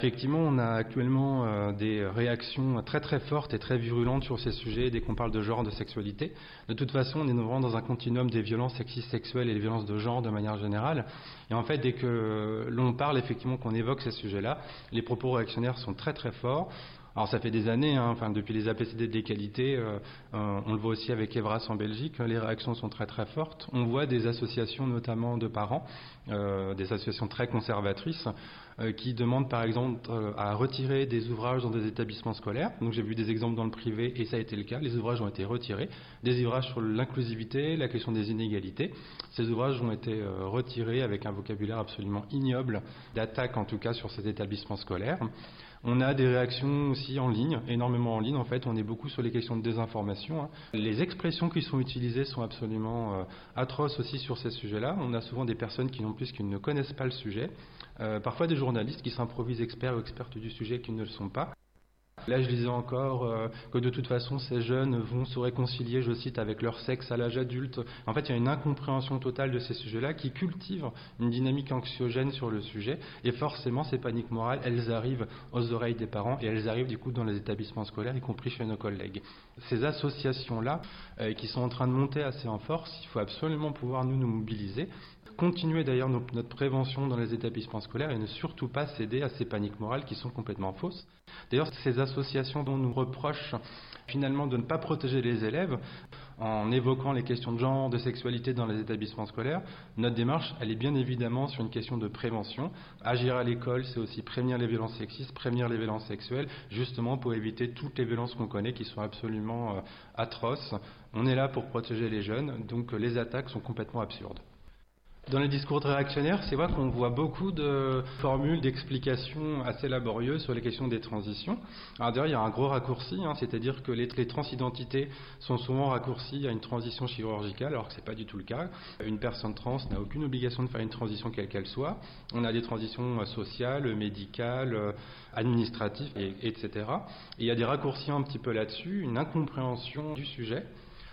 Effectivement, on a actuellement euh, des réactions très très fortes et très virulentes sur ces sujets dès qu'on parle de genre, de sexualité. De toute façon, on est vraiment dans un continuum des violences sexistes sexuelles et des violences de genre de manière générale. Et en fait, dès que l'on parle effectivement, qu'on évoque ces sujets-là, les propos réactionnaires sont très très forts. Alors ça fait des années, hein, enfin depuis les APCD de l'égalité, euh, euh, on le voit aussi avec Evras en Belgique, les réactions sont très très fortes. On voit des associations notamment de parents, euh, des associations très conservatrices, qui demandent par exemple à retirer des ouvrages dans des établissements scolaires. Donc j'ai vu des exemples dans le privé et ça a été le cas. Les ouvrages ont été retirés. Des ouvrages sur l'inclusivité, la question des inégalités. Ces ouvrages ont été retirés avec un vocabulaire absolument ignoble, d'attaque en tout cas sur ces établissements scolaires. On a des réactions aussi en ligne, énormément en ligne. En fait, on est beaucoup sur les questions de désinformation. Hein. Les expressions qui sont utilisées sont absolument euh, atroces aussi sur ces sujets-là. On a souvent des personnes qui n'ont plus qu'ils ne connaissent pas le sujet. Euh, parfois des journalistes qui s'improvisent experts ou expertes du sujet qui ne le sont pas. Là, je disais encore euh, que de toute façon, ces jeunes vont se réconcilier, je cite, avec leur sexe à l'âge adulte. En fait, il y a une incompréhension totale de ces sujets-là qui cultive une dynamique anxiogène sur le sujet. Et forcément, ces paniques morales, elles arrivent aux oreilles des parents et elles arrivent du coup dans les établissements scolaires, y compris chez nos collègues. Ces associations-là, euh, qui sont en train de monter assez en force, il faut absolument pouvoir nous nous mobiliser continuer d'ailleurs notre prévention dans les établissements scolaires et ne surtout pas céder à ces paniques morales qui sont complètement fausses. D'ailleurs, ces associations dont nous reprochent finalement de ne pas protéger les élèves en évoquant les questions de genre, de sexualité dans les établissements scolaires, notre démarche, elle est bien évidemment sur une question de prévention. Agir à l'école, c'est aussi prévenir les violences sexistes, prévenir les violences sexuelles, justement pour éviter toutes les violences qu'on connaît qui sont absolument euh, atroces. On est là pour protéger les jeunes, donc les attaques sont complètement absurdes. Dans les discours réactionnaires, c'est vrai qu'on voit beaucoup de formules, d'explications assez laborieuses sur les questions des transitions. Alors d'ailleurs, il y a un gros raccourci, hein, c'est-à-dire que les, transidentités sont souvent raccourcies à une transition chirurgicale, alors que ce n'est pas du tout le cas. Une personne trans n'a aucune obligation de faire une transition quelle qu'elle soit. On a des transitions sociales, médicales, administratives, etc. Et il y a des raccourcis un petit peu là-dessus, une incompréhension du sujet.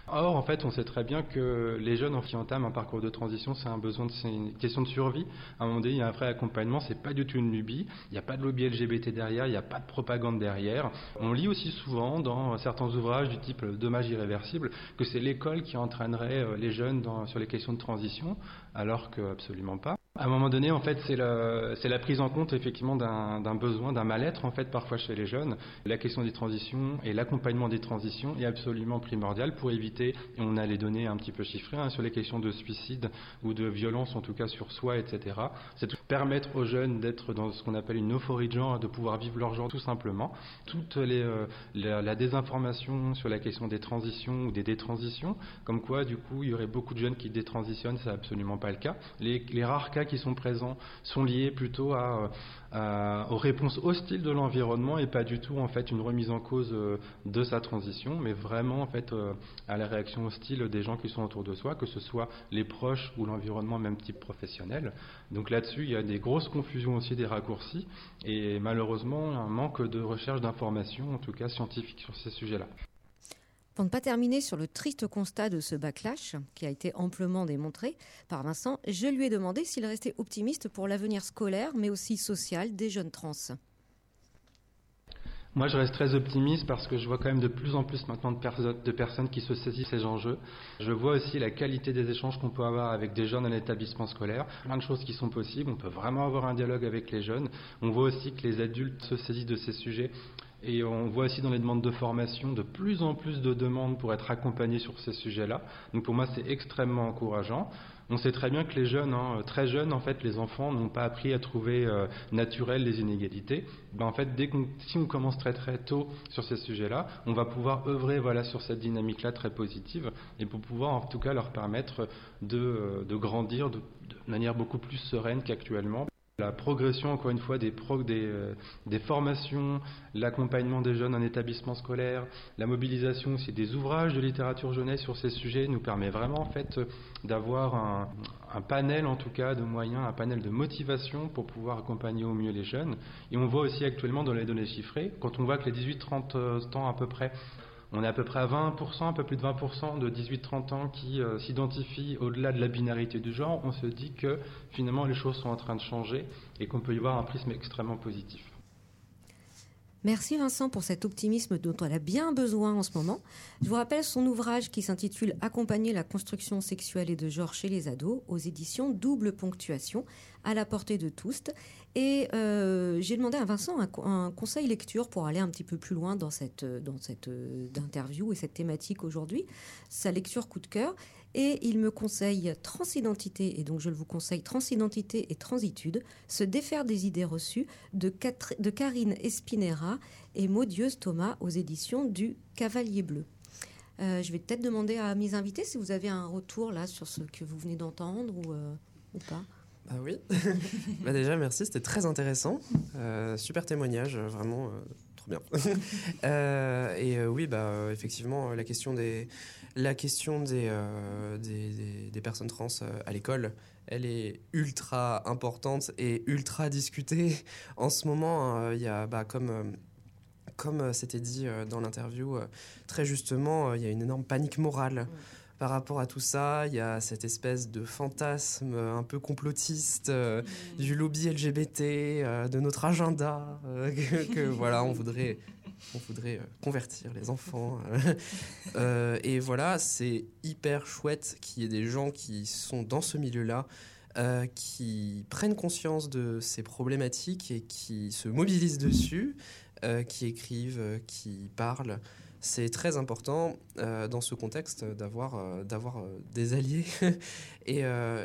Or, en fait, on sait très bien que les jeunes qui entament un parcours de transition, c'est un besoin, c'est une question de survie. À un moment donné, il y a un vrai accompagnement, c'est pas du tout une lubie. Il n'y a pas de lobby LGBT derrière, il n'y a pas de propagande derrière. On lit aussi souvent dans certains ouvrages du type Dommage irréversible que c'est l'école qui entraînerait euh, les jeunes sur les questions de transition, alors que absolument pas. À un moment donné, en fait, c'est la, prise en compte effectivement d'un besoin, d'un mal-être en fait parfois chez les jeunes. La question des transitions et l'accompagnement des transitions est absolument primordial pour éviter, et on a les données un petit peu chiffrées hein, sur les questions de suicide ou de violence en tout cas sur soi, etc. C'est permettre aux jeunes d'être dans ce qu'on appelle une euphorie de genre, de pouvoir vivre leur genre tout simplement. Toute euh, la, désinformation sur la question des transitions ou des détransitions, comme quoi du coup il y aurait beaucoup de jeunes qui détransitionnent, c'est absolument pas le cas. Les, rares cas qui sont présents sont liés plutôt à, aux réponses hostiles de l'environnement et pas du tout en fait une remise en cause euh, de sa transition, mais vraiment en fait euh, à la réaction hostile des gens qui sont autour de soi, que ce soit les proches ou l'environnement même type professionnel. Donc là-dessus, il y a des grosses confusions aussi, des raccourcis et malheureusement un manque de recherche d'informations, en tout cas scientifiques, sur ces sujets-là. Pour ne pas terminer sur le triste constat de ce backlash, qui a été amplement démontré par Vincent, je lui ai demandé s'il restait optimiste pour l'avenir scolaire, mais aussi social des jeunes trans. Moi, je reste très optimiste parce que je vois quand même de plus en plus maintenant de, de personnes qui se saisissent ces enjeux. Je vois aussi la qualité des échanges qu'on peut avoir avec des jeunes en établissement scolaire. Plein de choses qui sont possibles. On peut vraiment avoir un dialogue avec les jeunes. On voit aussi que les adultes se saisissent de ces sujets et on voit aussi dans les demandes de formation de plus en plus de demandes pour être accompagnés sur ces sujets-là. Donc pour moi, c'est extrêmement encourageant. On sait très bien que les jeunes, hein, très jeunes, en fait, les enfants n'ont pas appris à trouver euh, naturel les inégalités. Ben, en fait, dès qu'on, si on commence très très tôt sur ces sujets-là, on va pouvoir œuvrer voilà sur cette dynamique-là très positive et pour pouvoir en tout cas leur permettre de, euh, de grandir de manière beaucoup plus sereine qu'actuellement. La progression, encore une fois, des, des, euh, des formations, l'accompagnement des jeunes en établissement scolaire, la mobilisation aussi des ouvrages de littérature jeunesse sur ces sujets nous permet vraiment en fait d'avoir un, un, panel en tout cas de moyens, un panel de motivation pour pouvoir accompagner au mieux les jeunes. Et on voit aussi actuellement dans les données chiffrées, quand on voit que les 18-30 ans à peu près on est à peu près à 20%, un peu plus de 20% de 18-30 ans qui euh, s'identifient au-delà de la binarité du genre. On se dit que finalement les choses sont en train de changer et qu'on peut y voir un prisme extrêmement positif. Merci Vincent pour cet optimisme dont on a bien besoin en ce moment. Je vous rappelle son ouvrage qui s'intitule Accompagner la construction sexuelle et de genre chez les ados aux éditions Double Ponctuation à la portée de tous. Et euh, j'ai demandé à Vincent un, conseil lecture pour aller un petit peu plus loin dans cette, dans cette euh, interview et cette thématique aujourd'hui. Sa lecture coup de cœur. Et il me conseille Transidentité, et donc je le vous conseille Transidentité et Transitude, se défaire des idées reçues de, Karine Espinera et Maudieuse Thomas aux éditions du Cavalier Bleu. Euh, je vais peut-être demander à mes invités si vous avez un retour là sur ce que vous venez d'entendre ou, euh, pas. Ah oui. bah déjà, merci, c'était très intéressant. Euh, super témoignage, vraiment bien. euh, et euh, oui, bah, effectivement, la question des, la question des, euh, des, des, des, personnes trans à l'école, elle est ultra importante et ultra discutée. En ce moment, il y a, bah, comme comme c'était dit dans l'interview, très justement, il y a une énorme panique morale. Mmh par rapport à tout ça. Il y a cette espèce de fantasme un peu complotiste euh, mmh. du lobby LGBT, euh, de notre agenda, euh, que, que, voilà, on voudrait, on voudrait convertir les enfants. et voilà, c'est hyper chouette qu'il y ait des gens qui sont dans ce milieu-là. Qui prennent conscience de ces problématiques et qui se mobilisent dessus, qui écrivent, qui parlent c'est très important euh, dans ce contexte d'avoir euh, d'avoir euh, des alliés et,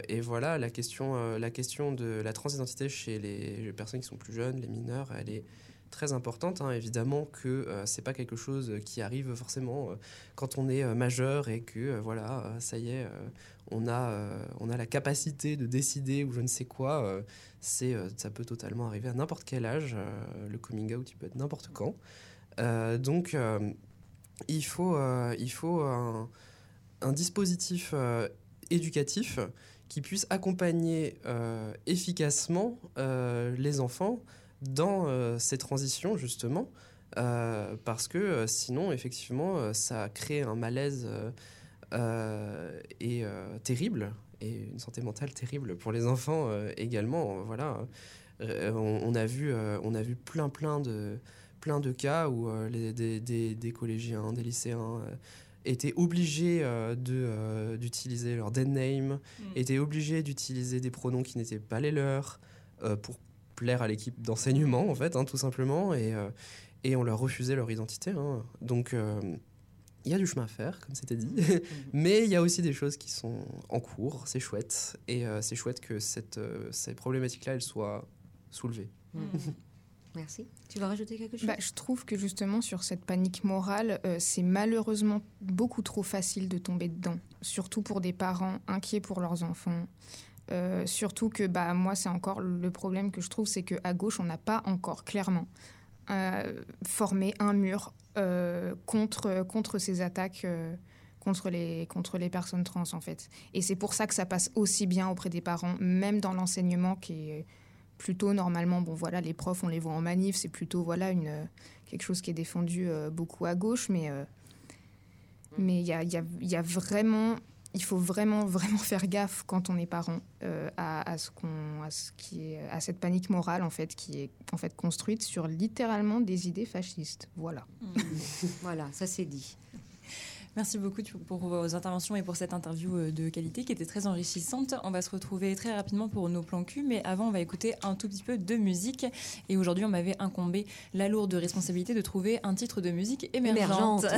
et, voilà la question la question de la transidentité chez les, personnes qui sont plus jeunes les mineurs elle est très importante hein. évidemment que c'est pas quelque chose qui arrive forcément quand on est majeur et que voilà ça y est on a on a la capacité de décider ou je ne sais quoi c'est ça peut totalement arriver à n'importe quel âge le coming out il peut être n'importe quand donc il faut, euh, il faut un, dispositif euh, éducatif qui puisse accompagner euh, efficacement les enfants dans ces transitions justement parce que sinon effectivement ça crée un malaise et terrible et une santé mentale terrible pour les enfants également. Voilà on, a vu on a vu plein plein de plein de cas où euh, les, des, des, des collégiens, des lycéens euh, étaient obligés euh, d'utiliser leur dead name, mmh. étaient obligés d'utiliser des pronoms qui n'étaient pas les leurs pour plaire à l'équipe d'enseignement, en fait, hein, tout simplement, et, et on leur refusait leur identité. Hein. Donc, il y a du chemin à faire, comme c'était dit, mmh. mais il y a aussi des choses qui sont en cours, c'est chouette, et euh, c'est chouette que cette, euh, ces problématiques-là, elles soient soulevées. Mmh. Merci. Tu vas rajouter quelque chose? Bah, Je trouve que justement sur cette panique morale, euh, c'est malheureusement beaucoup trop facile de tomber dedans, surtout pour des parents inquiets pour leurs enfants. Euh, surtout que bah, moi, c'est encore le problème que je trouve, c'est qu'à gauche, on n'a pas encore clairement euh, formé un mur contre, contre ces attaques. Contre les, contre les personnes trans en fait. Et c'est pour ça que ça passe aussi bien auprès des parents, même dans l'enseignement qui est plutôt normalement, bon voilà, les profs, on les voit en manif, c'est plutôt voilà une, quelque chose qui est défendu euh, beaucoup à gauche, mais euh, mais il y a, y, a, y a, vraiment, il faut vraiment vraiment faire gaffe quand on est parent euh, à, à, ce qu'on, à ce qui est, à cette panique morale en fait qui est en fait construite sur littéralement des idées fascistes. Voilà. Mmh. voilà, ça c'est dit. Merci beaucoup pour vos interventions et pour cette interview euh, de qualité qui était très enrichissante. On va se retrouver très rapidement pour nos plans cul, mais avant, on va écouter un tout petit peu de musique. Et aujourd'hui, on m'avait incombé la lourde responsabilité de trouver un titre de musique émergente.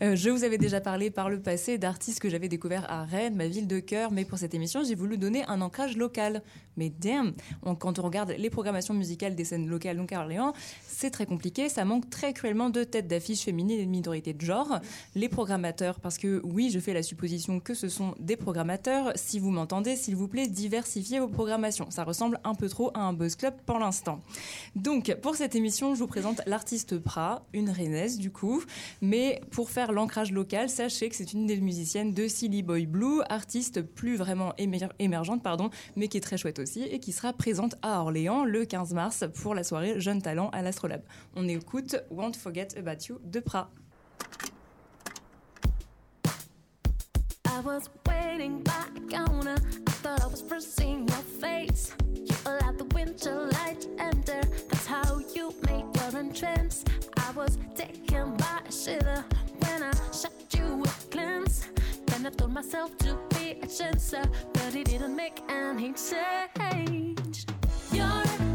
Euh, je vous avais déjà parlé par le passé d'artistes que j'avais découverts à Rennes, ma ville de cœur, mais pour cette émission, j'ai voulu donner un ancrage local. Mais damn, quand on regarde les programmations musicales des scènes locales, donc à Orléans, c'est très compliqué. Ça manque très cruellement de têtes d'affiches féminines et de minorités de genre. Les programmateurs, parce que oui, je fais la supposition que ce sont des programmateurs. Si vous m'entendez, s'il vous plaît, diversifiez vos programmations. Ça ressemble un peu trop à un buzz club pour l'instant. Donc, pour cette émission, je vous présente l'artiste Pra, une rennaise du coup. Mais pour faire l'ancrage local, sachez que c'est une des musiciennes de Silly Boy Blue, artiste plus vraiment émergente, pardon, mais qui est très chouette aussi et qui sera présente à Orléans le 15 mars pour la soirée Jeune Talent à l'Astrolabe. On écoute Won't Forget About You de Pra. Was waiting by the counter. I thought I was first seeing your face. You allowed the winter light to enter. That's how you make your entrance. I was taken by a shiver when I shot you a glance. Then I told myself to be a chancer, but it didn't make any change. You're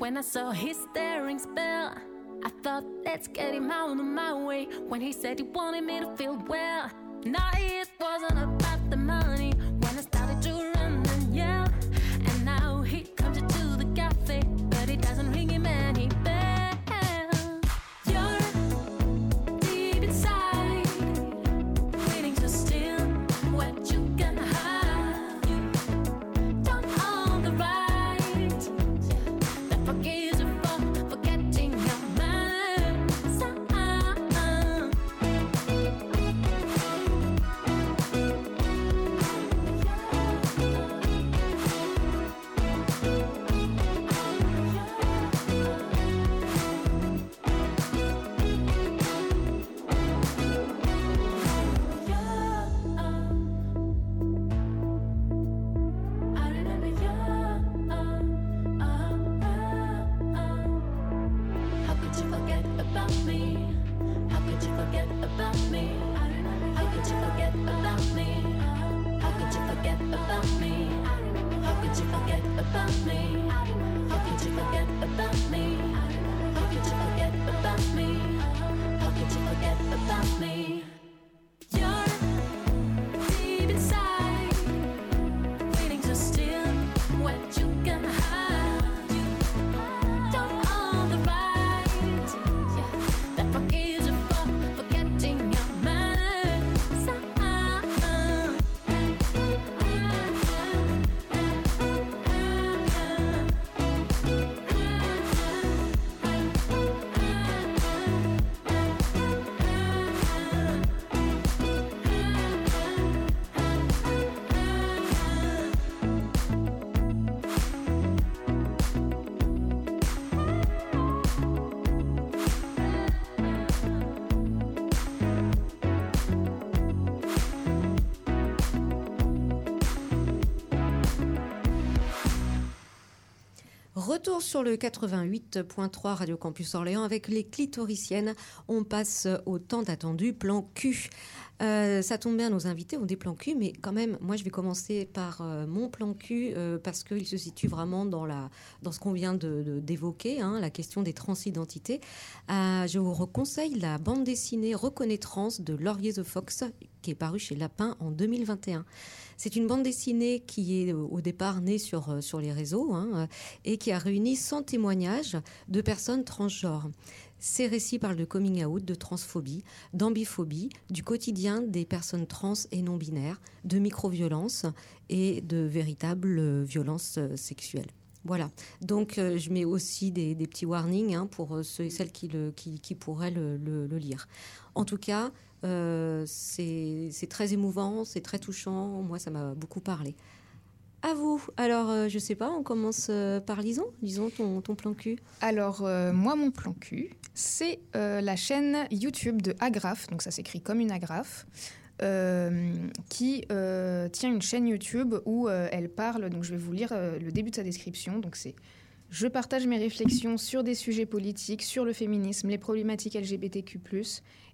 when I saw his staring spell. I thought, let's get him out of my way. When he said he wanted me to feel well. Now it wasn't about the money Retour sur le 88.3 Radio Campus Orléans avec les clitoriciennes. On passe au temps attendu plan Q. Euh, ça tombe bien, nos invités ont des plans cul, mais quand même, moi je vais commencer par euh, mon plan cul euh, parce qu'il se situe vraiment dans, ce qu'on vient d'évoquer, hein, la question des transidentités. Je vous reconseille la bande dessinée Reconnaissance de Laurier the Fox qui est parue chez Lapin en 2021. C'est une bande dessinée qui est euh, au départ née sur, euh, sur les réseaux hein, euh, et qui a réuni 100 témoignages de personnes transgenres. Ces récits parlent de coming out, de transphobie, d'ambiphobie, du quotidien des personnes trans et non binaires, de micro-violences et de véritables violences sexuelles. Voilà. Donc, je mets aussi des, petits warnings hein, pour ceux et celles qui, pourraient le lire. En tout cas, euh, c'est très émouvant, c'est très touchant. Moi, ça m'a beaucoup parlé. À vous. Alors, euh, je sais pas, on commence euh, par Lison. Lison, ton, ton plan cul. Alors, euh, moi, mon plan cul, c'est la chaîne YouTube de Agraphe, donc ça s'écrit comme une agrafe, qui tient une chaîne YouTube où elle parle, donc je vais vous lire le début de sa description, donc c'est je partage mes réflexions sur des sujets politiques, sur le féminisme, les problématiques LGBTQ+,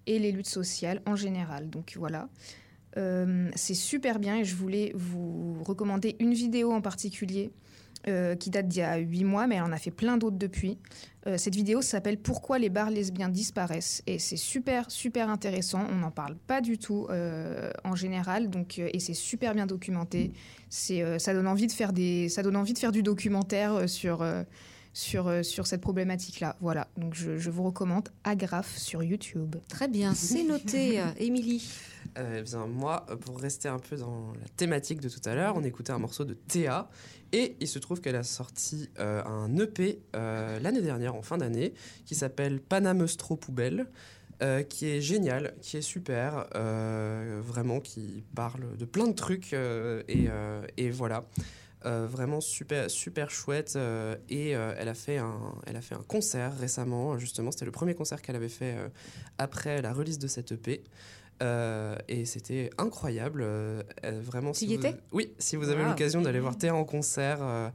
et les luttes sociales en général. Donc voilà. Euh, c'est super bien et je voulais vous recommander une vidéo en particulier euh, qui date d'il y a 8 mois, mais elle en a fait plein d'autres depuis. Euh, cette vidéo s'appelle Pourquoi les bars lesbiens disparaissent et c'est super super intéressant. On n'en parle pas du tout euh, en général, donc et c'est super bien documenté. C'est ça donne envie de faire des ça donne envie de faire du documentaire sur sur sur cette problématique là. Voilà, donc je, je vous recommande Agraphe sur YouTube. Très bien, c'est noté. Émilie. Euh, moi, pour rester un peu dans la thématique de tout à l'heure, on écoutait un morceau de Théa. Et il se trouve qu'elle a sorti euh, un EP euh, l'année dernière, en fin d'année, qui s'appelle Panamestro Poubelle. qui est génial, qui est super, vraiment qui parle de plein de trucs et, et voilà. Vraiment super super chouette et elle a fait un elle a fait un concert récemment justement c'était le premier concert qu'elle avait fait après la release de cette EP Euh, et c'était incroyable euh, euh, vraiment si y vous- oui si vous avez Ah. l'occasion d'aller voir Théa en concert euh,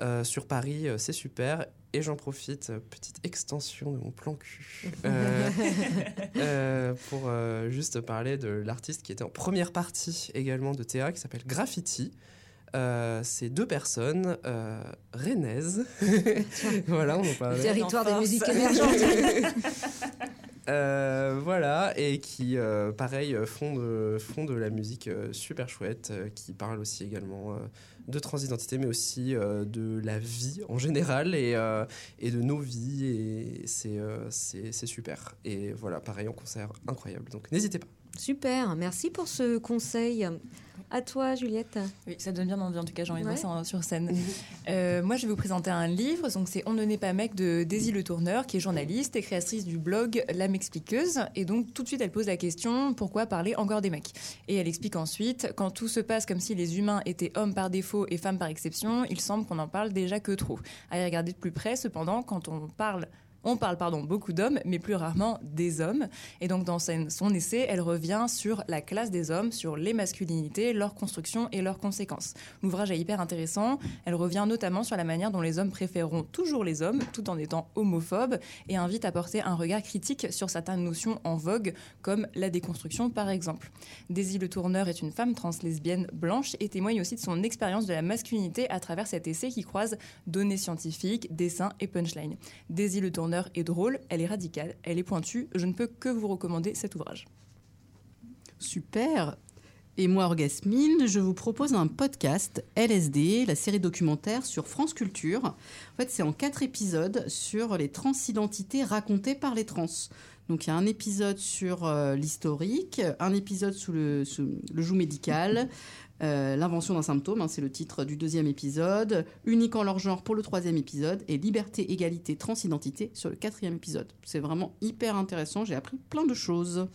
euh, sur Paris euh, c'est super et j'en profite petite extension de mon plan cul euh, euh, pour euh, juste parler de l'artiste qui était en première partie également de Théa qui s'appelle Graffiti euh, c'est deux personnes euh, rennaises. voilà, on en parlait. Territoire des musiques émergentes. Euh, voilà, et qui, euh, pareil, font de, la musique euh, super chouette, qui parle aussi également de transidentité, mais aussi de la vie en général et, et de nos vies. Et c'est super. Et voilà, pareil, en concert, incroyable. Donc n'hésitez pas. Super, merci pour ce conseil. À toi, Juliette. Oui, ça donne bien envie, en tout cas, j'ai envie de voir ça sur scène. Euh, moi, je vais vous présenter un livre, donc c'est On ne naît pas mec de Daisy Le Tourneur, qui est journaliste et créatrice du blog L'âme expliqueuse. Et donc, tout de suite, elle pose la question pourquoi parler encore des mecs? Et elle explique ensuite quand tout se passe comme si les humains étaient hommes par défaut et femmes par exception, il semble qu'on en parle déjà que trop. À y regarder de plus près, cependant, quand on parle on parle pardon, beaucoup d'hommes, mais plus rarement des hommes. Et donc dans son essai, elle revient sur la classe des hommes, sur les masculinités, leur construction et leurs conséquences. L'ouvrage est hyper intéressant. Elle revient notamment sur la manière dont les hommes préféreront toujours les hommes, tout en étant homophobes, et invite à porter un regard critique sur certaines notions en vogue, comme la déconstruction par exemple. Daisy Le Tourneur est une femme trans lesbienne blanche et témoigne aussi de son expérience de la masculinité à travers cet essai qui croise données scientifiques, dessins et punchlines. Daisy Le Tourneur est drôle, elle est radicale, elle est pointue. Je ne peux que vous recommander cet ouvrage. Super. Et moi, Orgasmine, je vous propose un podcast LSD, la série documentaire sur France Culture. En fait, c'est en quatre épisodes sur les transidentités racontées par les trans. Donc, il y a un épisode sur euh, l'historique, un épisode sous le, sous le joug médical, euh, l'invention d'un symptôme, hein, c'est le titre du deuxième épisode, unique en leur genre pour le troisième épisode, et liberté, égalité, transidentité sur le quatrième épisode. C'est vraiment hyper intéressant, j'ai appris plein de choses.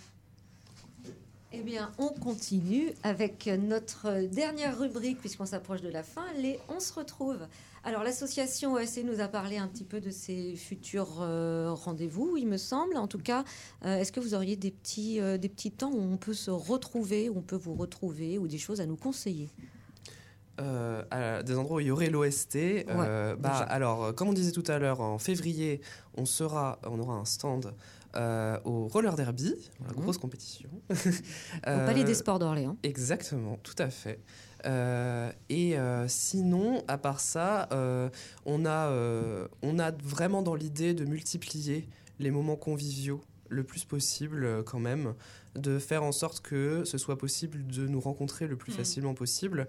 Eh bien, on continue avec notre dernière rubrique, puisqu'on s'approche de la fin, les On se retrouve. Alors, l'association OSC nous a parlé un petit peu de ses futurs euh, rendez-vous, il me semble. En tout cas, euh, est-ce que vous auriez des petits, euh, des petits temps où on peut se retrouver, où on peut vous retrouver, ou des choses à nous conseiller? Euh, à des endroits où il y aurait l'OST. euh, bah, alors, comme on disait tout à l'heure, en février, on, sera, on aura un stand euh, au roller derby, la Mhm. grosse compétition. Au Palais des Sports d'Orléans. Exactement, tout à fait. Euh, et euh, sinon, à part ça, euh, on, a, euh, on a vraiment dans l'idée de multiplier les moments conviviaux le plus possible euh, quand même, de faire en sorte que ce soit possible de nous rencontrer le plus Mm. facilement possible.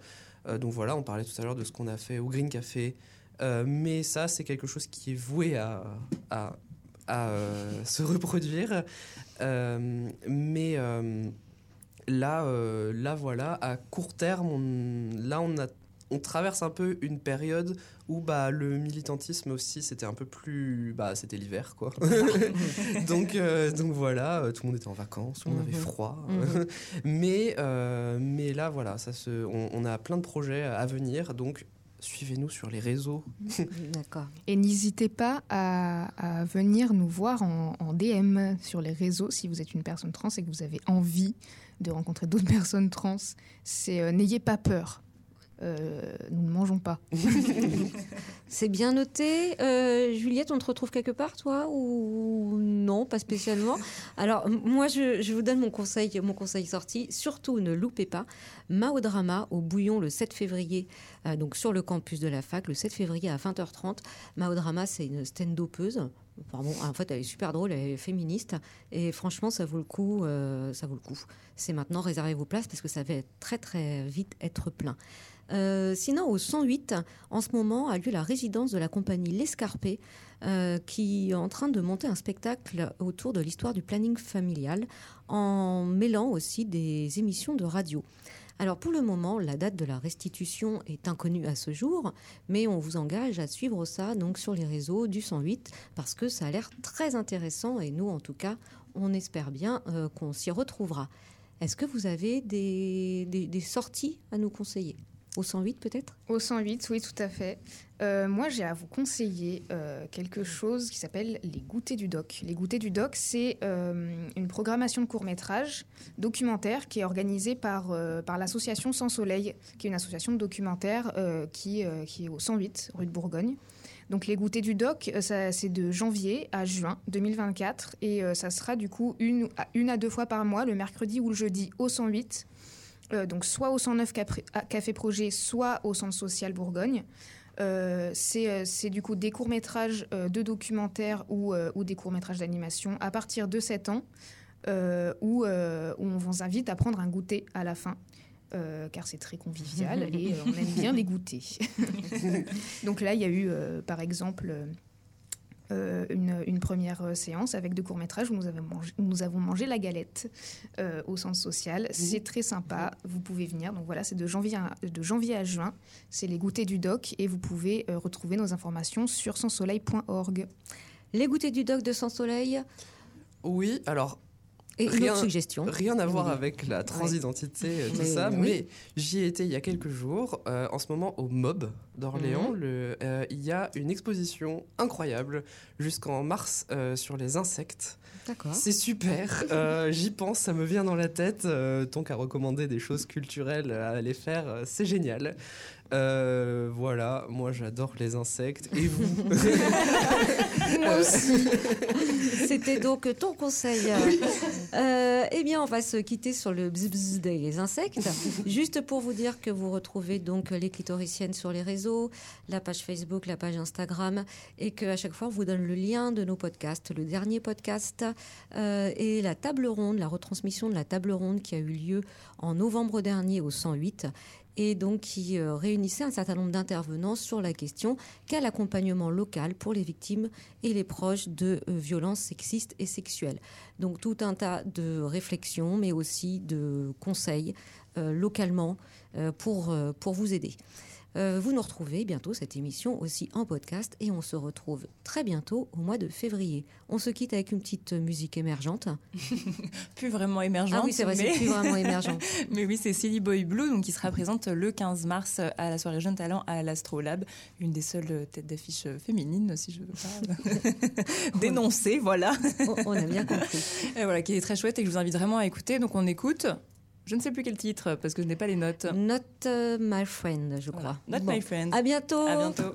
Euh, donc voilà, on parlait tout à l'heure de ce qu'on a fait au Green Café, Euh, mais ça c'est quelque chose qui est voué à, à à euh, se reproduire. Euh, mais euh, là, là, voilà, à court terme, on- là, on, a, on traverse un peu une période où bah, le militantisme aussi, c'était un peu plus... Bah, c'était l'hiver, quoi. donc, euh, donc voilà, tout le monde était en vacances, tout le monde avait Mhm. froid. Mhm. mais, euh, mais là, voilà, ça se, on, on a plein de projets à venir, donc suivez-nous sur les réseaux. D'accord. Et n'hésitez pas à, à venir nous voir en, en DM sur les réseaux si vous êtes une personne trans et que vous avez envie de rencontrer d'autres personnes trans. C'est euh, n'ayez pas peur. Euh, nous ne mangeons pas. C'est bien noté. Euh, Juliette, on te retrouve quelque part, toi Ou non, pas spécialement? Alors, moi, je, je vous donne mon conseil, mon conseil sorti. Surtout, ne loupez pas Mao Drama au Bouillon le 7 février, euh, donc sur le campus de la fac, le 7 février à 20h30. Mao Drama, c'est une stand-upeuse. Bon, en fait, elle est super drôle, elle est féministe. Et franchement, ça vaut le coup. euh, ça vaut le coup. C'est maintenant, réservez vos places parce que ça va très, très vite être plein. Euh, sinon, au 108, en ce moment a lieu la résidence de la compagnie L'Escarpé, qui est en train de monter un spectacle autour de l'histoire du planning familial, en mêlant aussi des émissions de radio. Alors pour le moment, la date de la restitution est inconnue à ce jour, mais on vous engage à suivre ça donc sur les réseaux du 108 parce que ça a l'air très intéressant et nous en tout cas, on espère bien euh, qu'on s'y retrouvera. Est-ce que vous avez des, sorties à nous conseiller? Au 108 peut-être? Au 108, oui, tout à fait. Euh, moi, j'ai à vous conseiller euh, quelque chose qui s'appelle les goûters du doc. Les goûters du doc, c'est euh, une programmation de court-métrage documentaire qui est organisée par, par l'association Sans Soleil, qui est une association de documentaires qui, qui est au 108, rue de Bourgogne. Donc les goûters du doc, c'est de janvier à juin 2024 et ça sera du coup une à deux fois par mois, le mercredi ou le jeudi au 108. Euh, donc soit au 109 Capri- à Café Projet, soit au Centre Social Bourgogne. Euh, c'est euh, c'est du coup des courts-métrages de documentaires ou, ou des courts-métrages d'animation à partir de 7 ans, où, où on vous invite à prendre un goûter à la fin. euh, car c'est très convivial et euh, on aime bien les goûter. Donc là, il y a eu, euh, par exemple, euh, une, une première euh, séance avec deux courts-métrages où nous avons mangé, où nous avons mangé la galette euh, au centre social. C'est très sympa, vous pouvez venir. Donc voilà, c'est de janvier à, de janvier à juin. C'est les goûters du doc et vous pouvez euh, retrouver nos informations sur sanssoleil.org. Les goûters du doc de Sans Soleil? Oui, alors et une Rien- autre suggestion. Rien à voir avec la transidentité, euh, tout Mais ça, oui. mais j'y ai été il y a quelques jours. Euh, en ce moment, au MOB d'Orléans, Mhm. le- euh, il y a une exposition incroyable jusqu'en mars euh, sur les insectes. D'accord. C'est super, j'y pense, ça me vient dans la tête. Donc à recommander des choses culturelles à aller faire, c'est génial. Euh, voilà, moi j'adore les insectes. Et vous Moi aussi. C'était donc ton conseil. Euh, eh bien, on va se quitter sur le bzz bzz des insectes. Juste pour vous dire que vous retrouvez donc les clitoriciennes sur les réseaux, la page Facebook, la page Instagram, et qu'à chaque fois, on vous donne le lien de nos podcasts, le dernier podcast euh, et la table ronde, la retransmission de la table ronde qui a eu lieu en novembre dernier au 108 et donc qui euh, réunissait un certain nombre d'intervenants sur la question quel accompagnement local pour les victimes et les proches de euh, violences sexistes et sexuelles. Donc tout un tas de réflexions, mais aussi de conseils euh, localement pour, pour vous aider. Euh, vous nous retrouvez bientôt cette émission aussi en podcast et on se retrouve très bientôt au mois de février. On se quitte avec une petite musique émergente. Plus vraiment émergente. Ah oui, c'est vrai, c'est mais- plus vraiment émergent. mais oui, c'est Silly Boy Blue, donc qui sera présente le 15 mars à la soirée Jeune Talent à l'Astrolabe, une des seules têtes d'affiche féminines, si je veux pas dénoncer, voilà. On, on a bien compris. Et voilà, qui est très chouette et que je vous invite vraiment à écouter. Donc on écoute. Je ne sais plus quel titre parce que je n'ai pas les notes. Not uh, my friend, je crois. Not Bon. my friend. À bientôt. À bientôt.